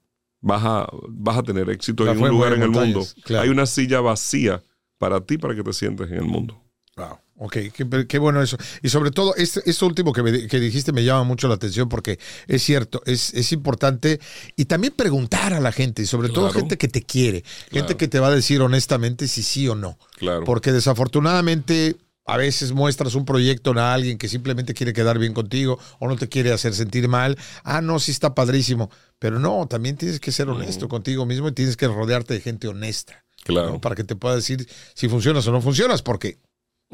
vas a, vas a tener éxito La en un lugar en el mundo. claro. Hay una silla vacía para ti, para que te sientes en el mundo. Wow. Ok, qué, qué bueno eso. Y sobre todo, este, esto último que, me- que dijiste me llama mucho la atención porque es cierto, es, es importante. Y también preguntar a la gente, y sobre todo Claro. gente que te quiere, gente que te va a decir honestamente si sí o no. Claro. Porque desafortunadamente a veces muestras un proyecto a alguien que simplemente quiere quedar bien contigo o no te quiere hacer sentir mal. Ah, no, sí está padrísimo. Pero no, también tienes que ser honesto contigo mismo y tienes que rodearte de gente honesta. Claro. ¿no? Para que te pueda decir si funcionas o no funcionas, porque,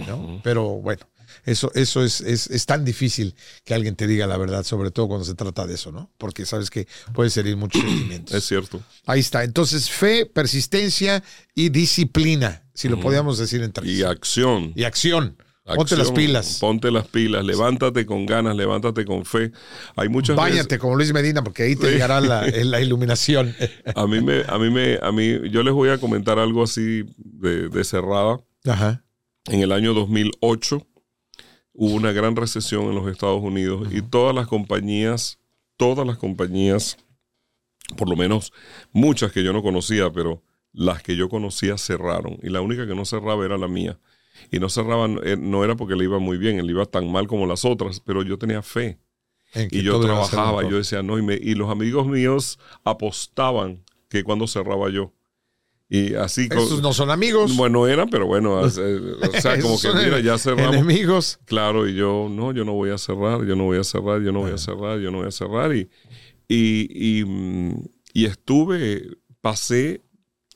¿no? Pero bueno, eso, eso es, es, es tan difícil que alguien te diga la verdad, sobre todo cuando se trata de eso, ¿no? Porque sabes que puede herir muchos sentimientos. Es cierto. Ahí está. Entonces, fe, persistencia y disciplina, si lo podíamos decir en tres. Y acción. Y acción. Ponte las pilas. Ponte las pilas, levántate con ganas, levántate con fe. Hay muchas Báñate veces- como Luis Medina, porque ahí te llegará la, la iluminación. A mí me, a mí me, a mí, yo les voy a comentar algo así de, de cerrada. Ajá. En el año 2008 hubo una gran recesión en los Estados Unidos y todas las compañías, todas las compañías, por lo menos muchas que yo no conocía, pero las que yo conocía cerraron y la única que no cerraba era la mía. Y no cerraban, eh, no era porque le iba muy bien, le iba tan mal como las otras, pero yo tenía fe. Y yo trabajaba, yo decía, no, y, me- y los amigos míos apostaban que cuando cerraba yo. Y así Esos no son amigos. Bueno, eran, pero bueno, o sea, como que mira, ya cerramos. Enemigos. Claro, y yo, no, yo no voy a cerrar, yo no voy a cerrar, yo no voy a cerrar, yo no voy a cerrar. Y, y, y, mm, y estuve, pasé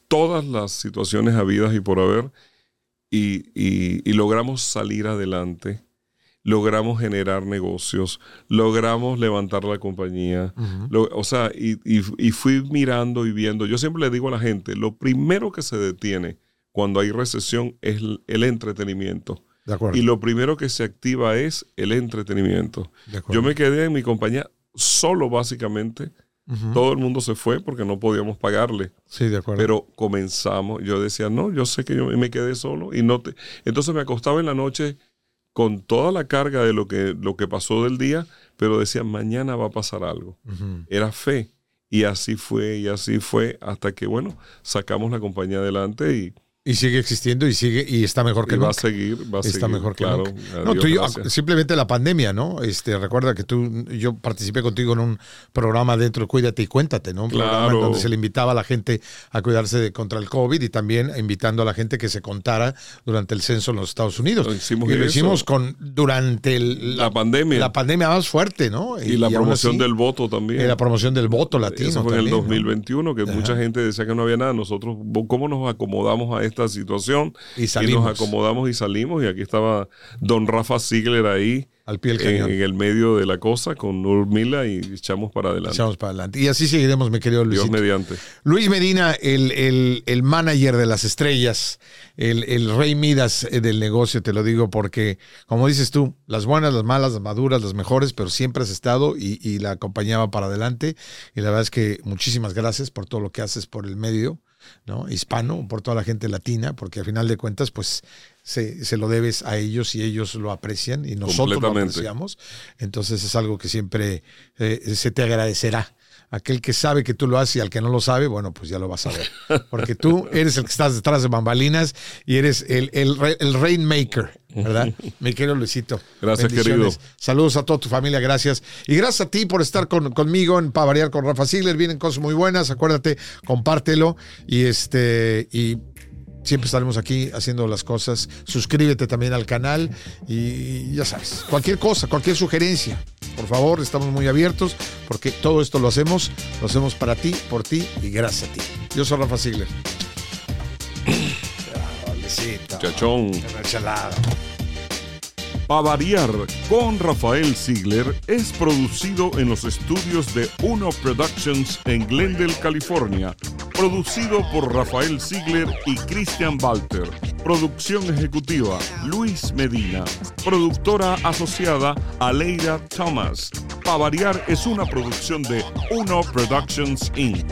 todas las situaciones habidas y por haber y- y logramos salir adelante. Logramos generar negocios, logramos levantar la compañía. Lo- o sea, y, y- y fui mirando y viendo. Yo siempre le digo a la gente, lo primero que se detiene cuando hay recesión es el, el entretenimiento. De acuerdo. Y lo primero que se activa es el entretenimiento. Yo me quedé en mi compañía solo básicamente. Todo el mundo se fue porque no podíamos pagarle. Sí, de acuerdo. Pero comenzamos, yo decía, no, yo sé que yo me quedé solo y no te... Entonces me acostaba en la noche con toda la carga de lo que, lo que pasó del día, pero decía, mañana va a pasar algo. Era fe. Y así fue, y así fue, hasta que, bueno, sacamos la compañía adelante y, y sigue existiendo y sigue y está mejor que y va a nunca. seguir, va a Está seguir, mejor que claro. nunca. A No, tú y yo, simplemente la pandemia, ¿no? Este, recuerda que tú, yo participé contigo en un programa dentro de Cuídate y Cuéntate, ¿no? Un programa Claro. donde se le invitaba a la gente a cuidarse de- contra el COVID y también invitando a la gente que se contara durante el censo en los Estados Unidos. Lo hicimos y lo hicimos con durante el- La pandemia. La pandemia más fuerte, ¿no? y la aún promoción así- del voto también. y la promoción del voto latino. Eso fue en el también, ¿no? 2021, que mucha gente decía que no había nada. Nosotros, ¿cómo nos acomodamos a esta situación? Y salimos. nos acomodamos y salimos. Y aquí estaba don Rafa Ziegler ahí. Al pie del en, cañón. en el medio de la cosa con Urmila y echamos para adelante. Echamos para adelante. Y así seguiremos, mi querido Dios Luisito. mediante. Luis Medina, el, el- el manager de las estrellas, el, el rey Midas eh, del negocio, te lo digo porque, como dices tú, las buenas, las malas, las maduras, las mejores, pero siempre has estado y, y la compañía va para adelante. Y la verdad es que muchísimas gracias por todo lo que haces por el medio. ¿No? hispano, por toda la gente latina, porque al final de cuentas, pues se, se lo debes a ellos y ellos lo aprecian y nosotros lo apreciamos. Entonces es algo que siempre eh, se te agradecerá. Aquel que sabe que tú lo haces y al que no lo sabe, bueno, pues ya lo vas a ver. Porque tú eres el que estás detrás de bambalinas y eres el, el, el rainmaker, ¿verdad? Mi querido Luisito. Gracias, querido. Saludos a toda tu familia, gracias. Y gracias a ti por estar con- conmigo en Para Variar con Rafa Ziegler. Vienen cosas muy buenas, acuérdate, compártelo. Y este, y siempre estaremos aquí haciendo las cosas. Suscríbete también al canal y ya sabes, cualquier cosa, cualquier sugerencia, por favor, estamos muy abiertos porque todo esto lo hacemos, lo hacemos para ti, por ti y gracias a ti. Yo soy Rafa. Besito. Chachón. Pa' variar con Rafael Ziegler es producido en los estudios de Uno Productions en Glendale, California. Producido por Rafael Ziegler y Christian Walter. Producción ejecutiva Luis Medina. Productora asociada Aleida Thomas. Pa' variar es una producción de Uno Productions Inc.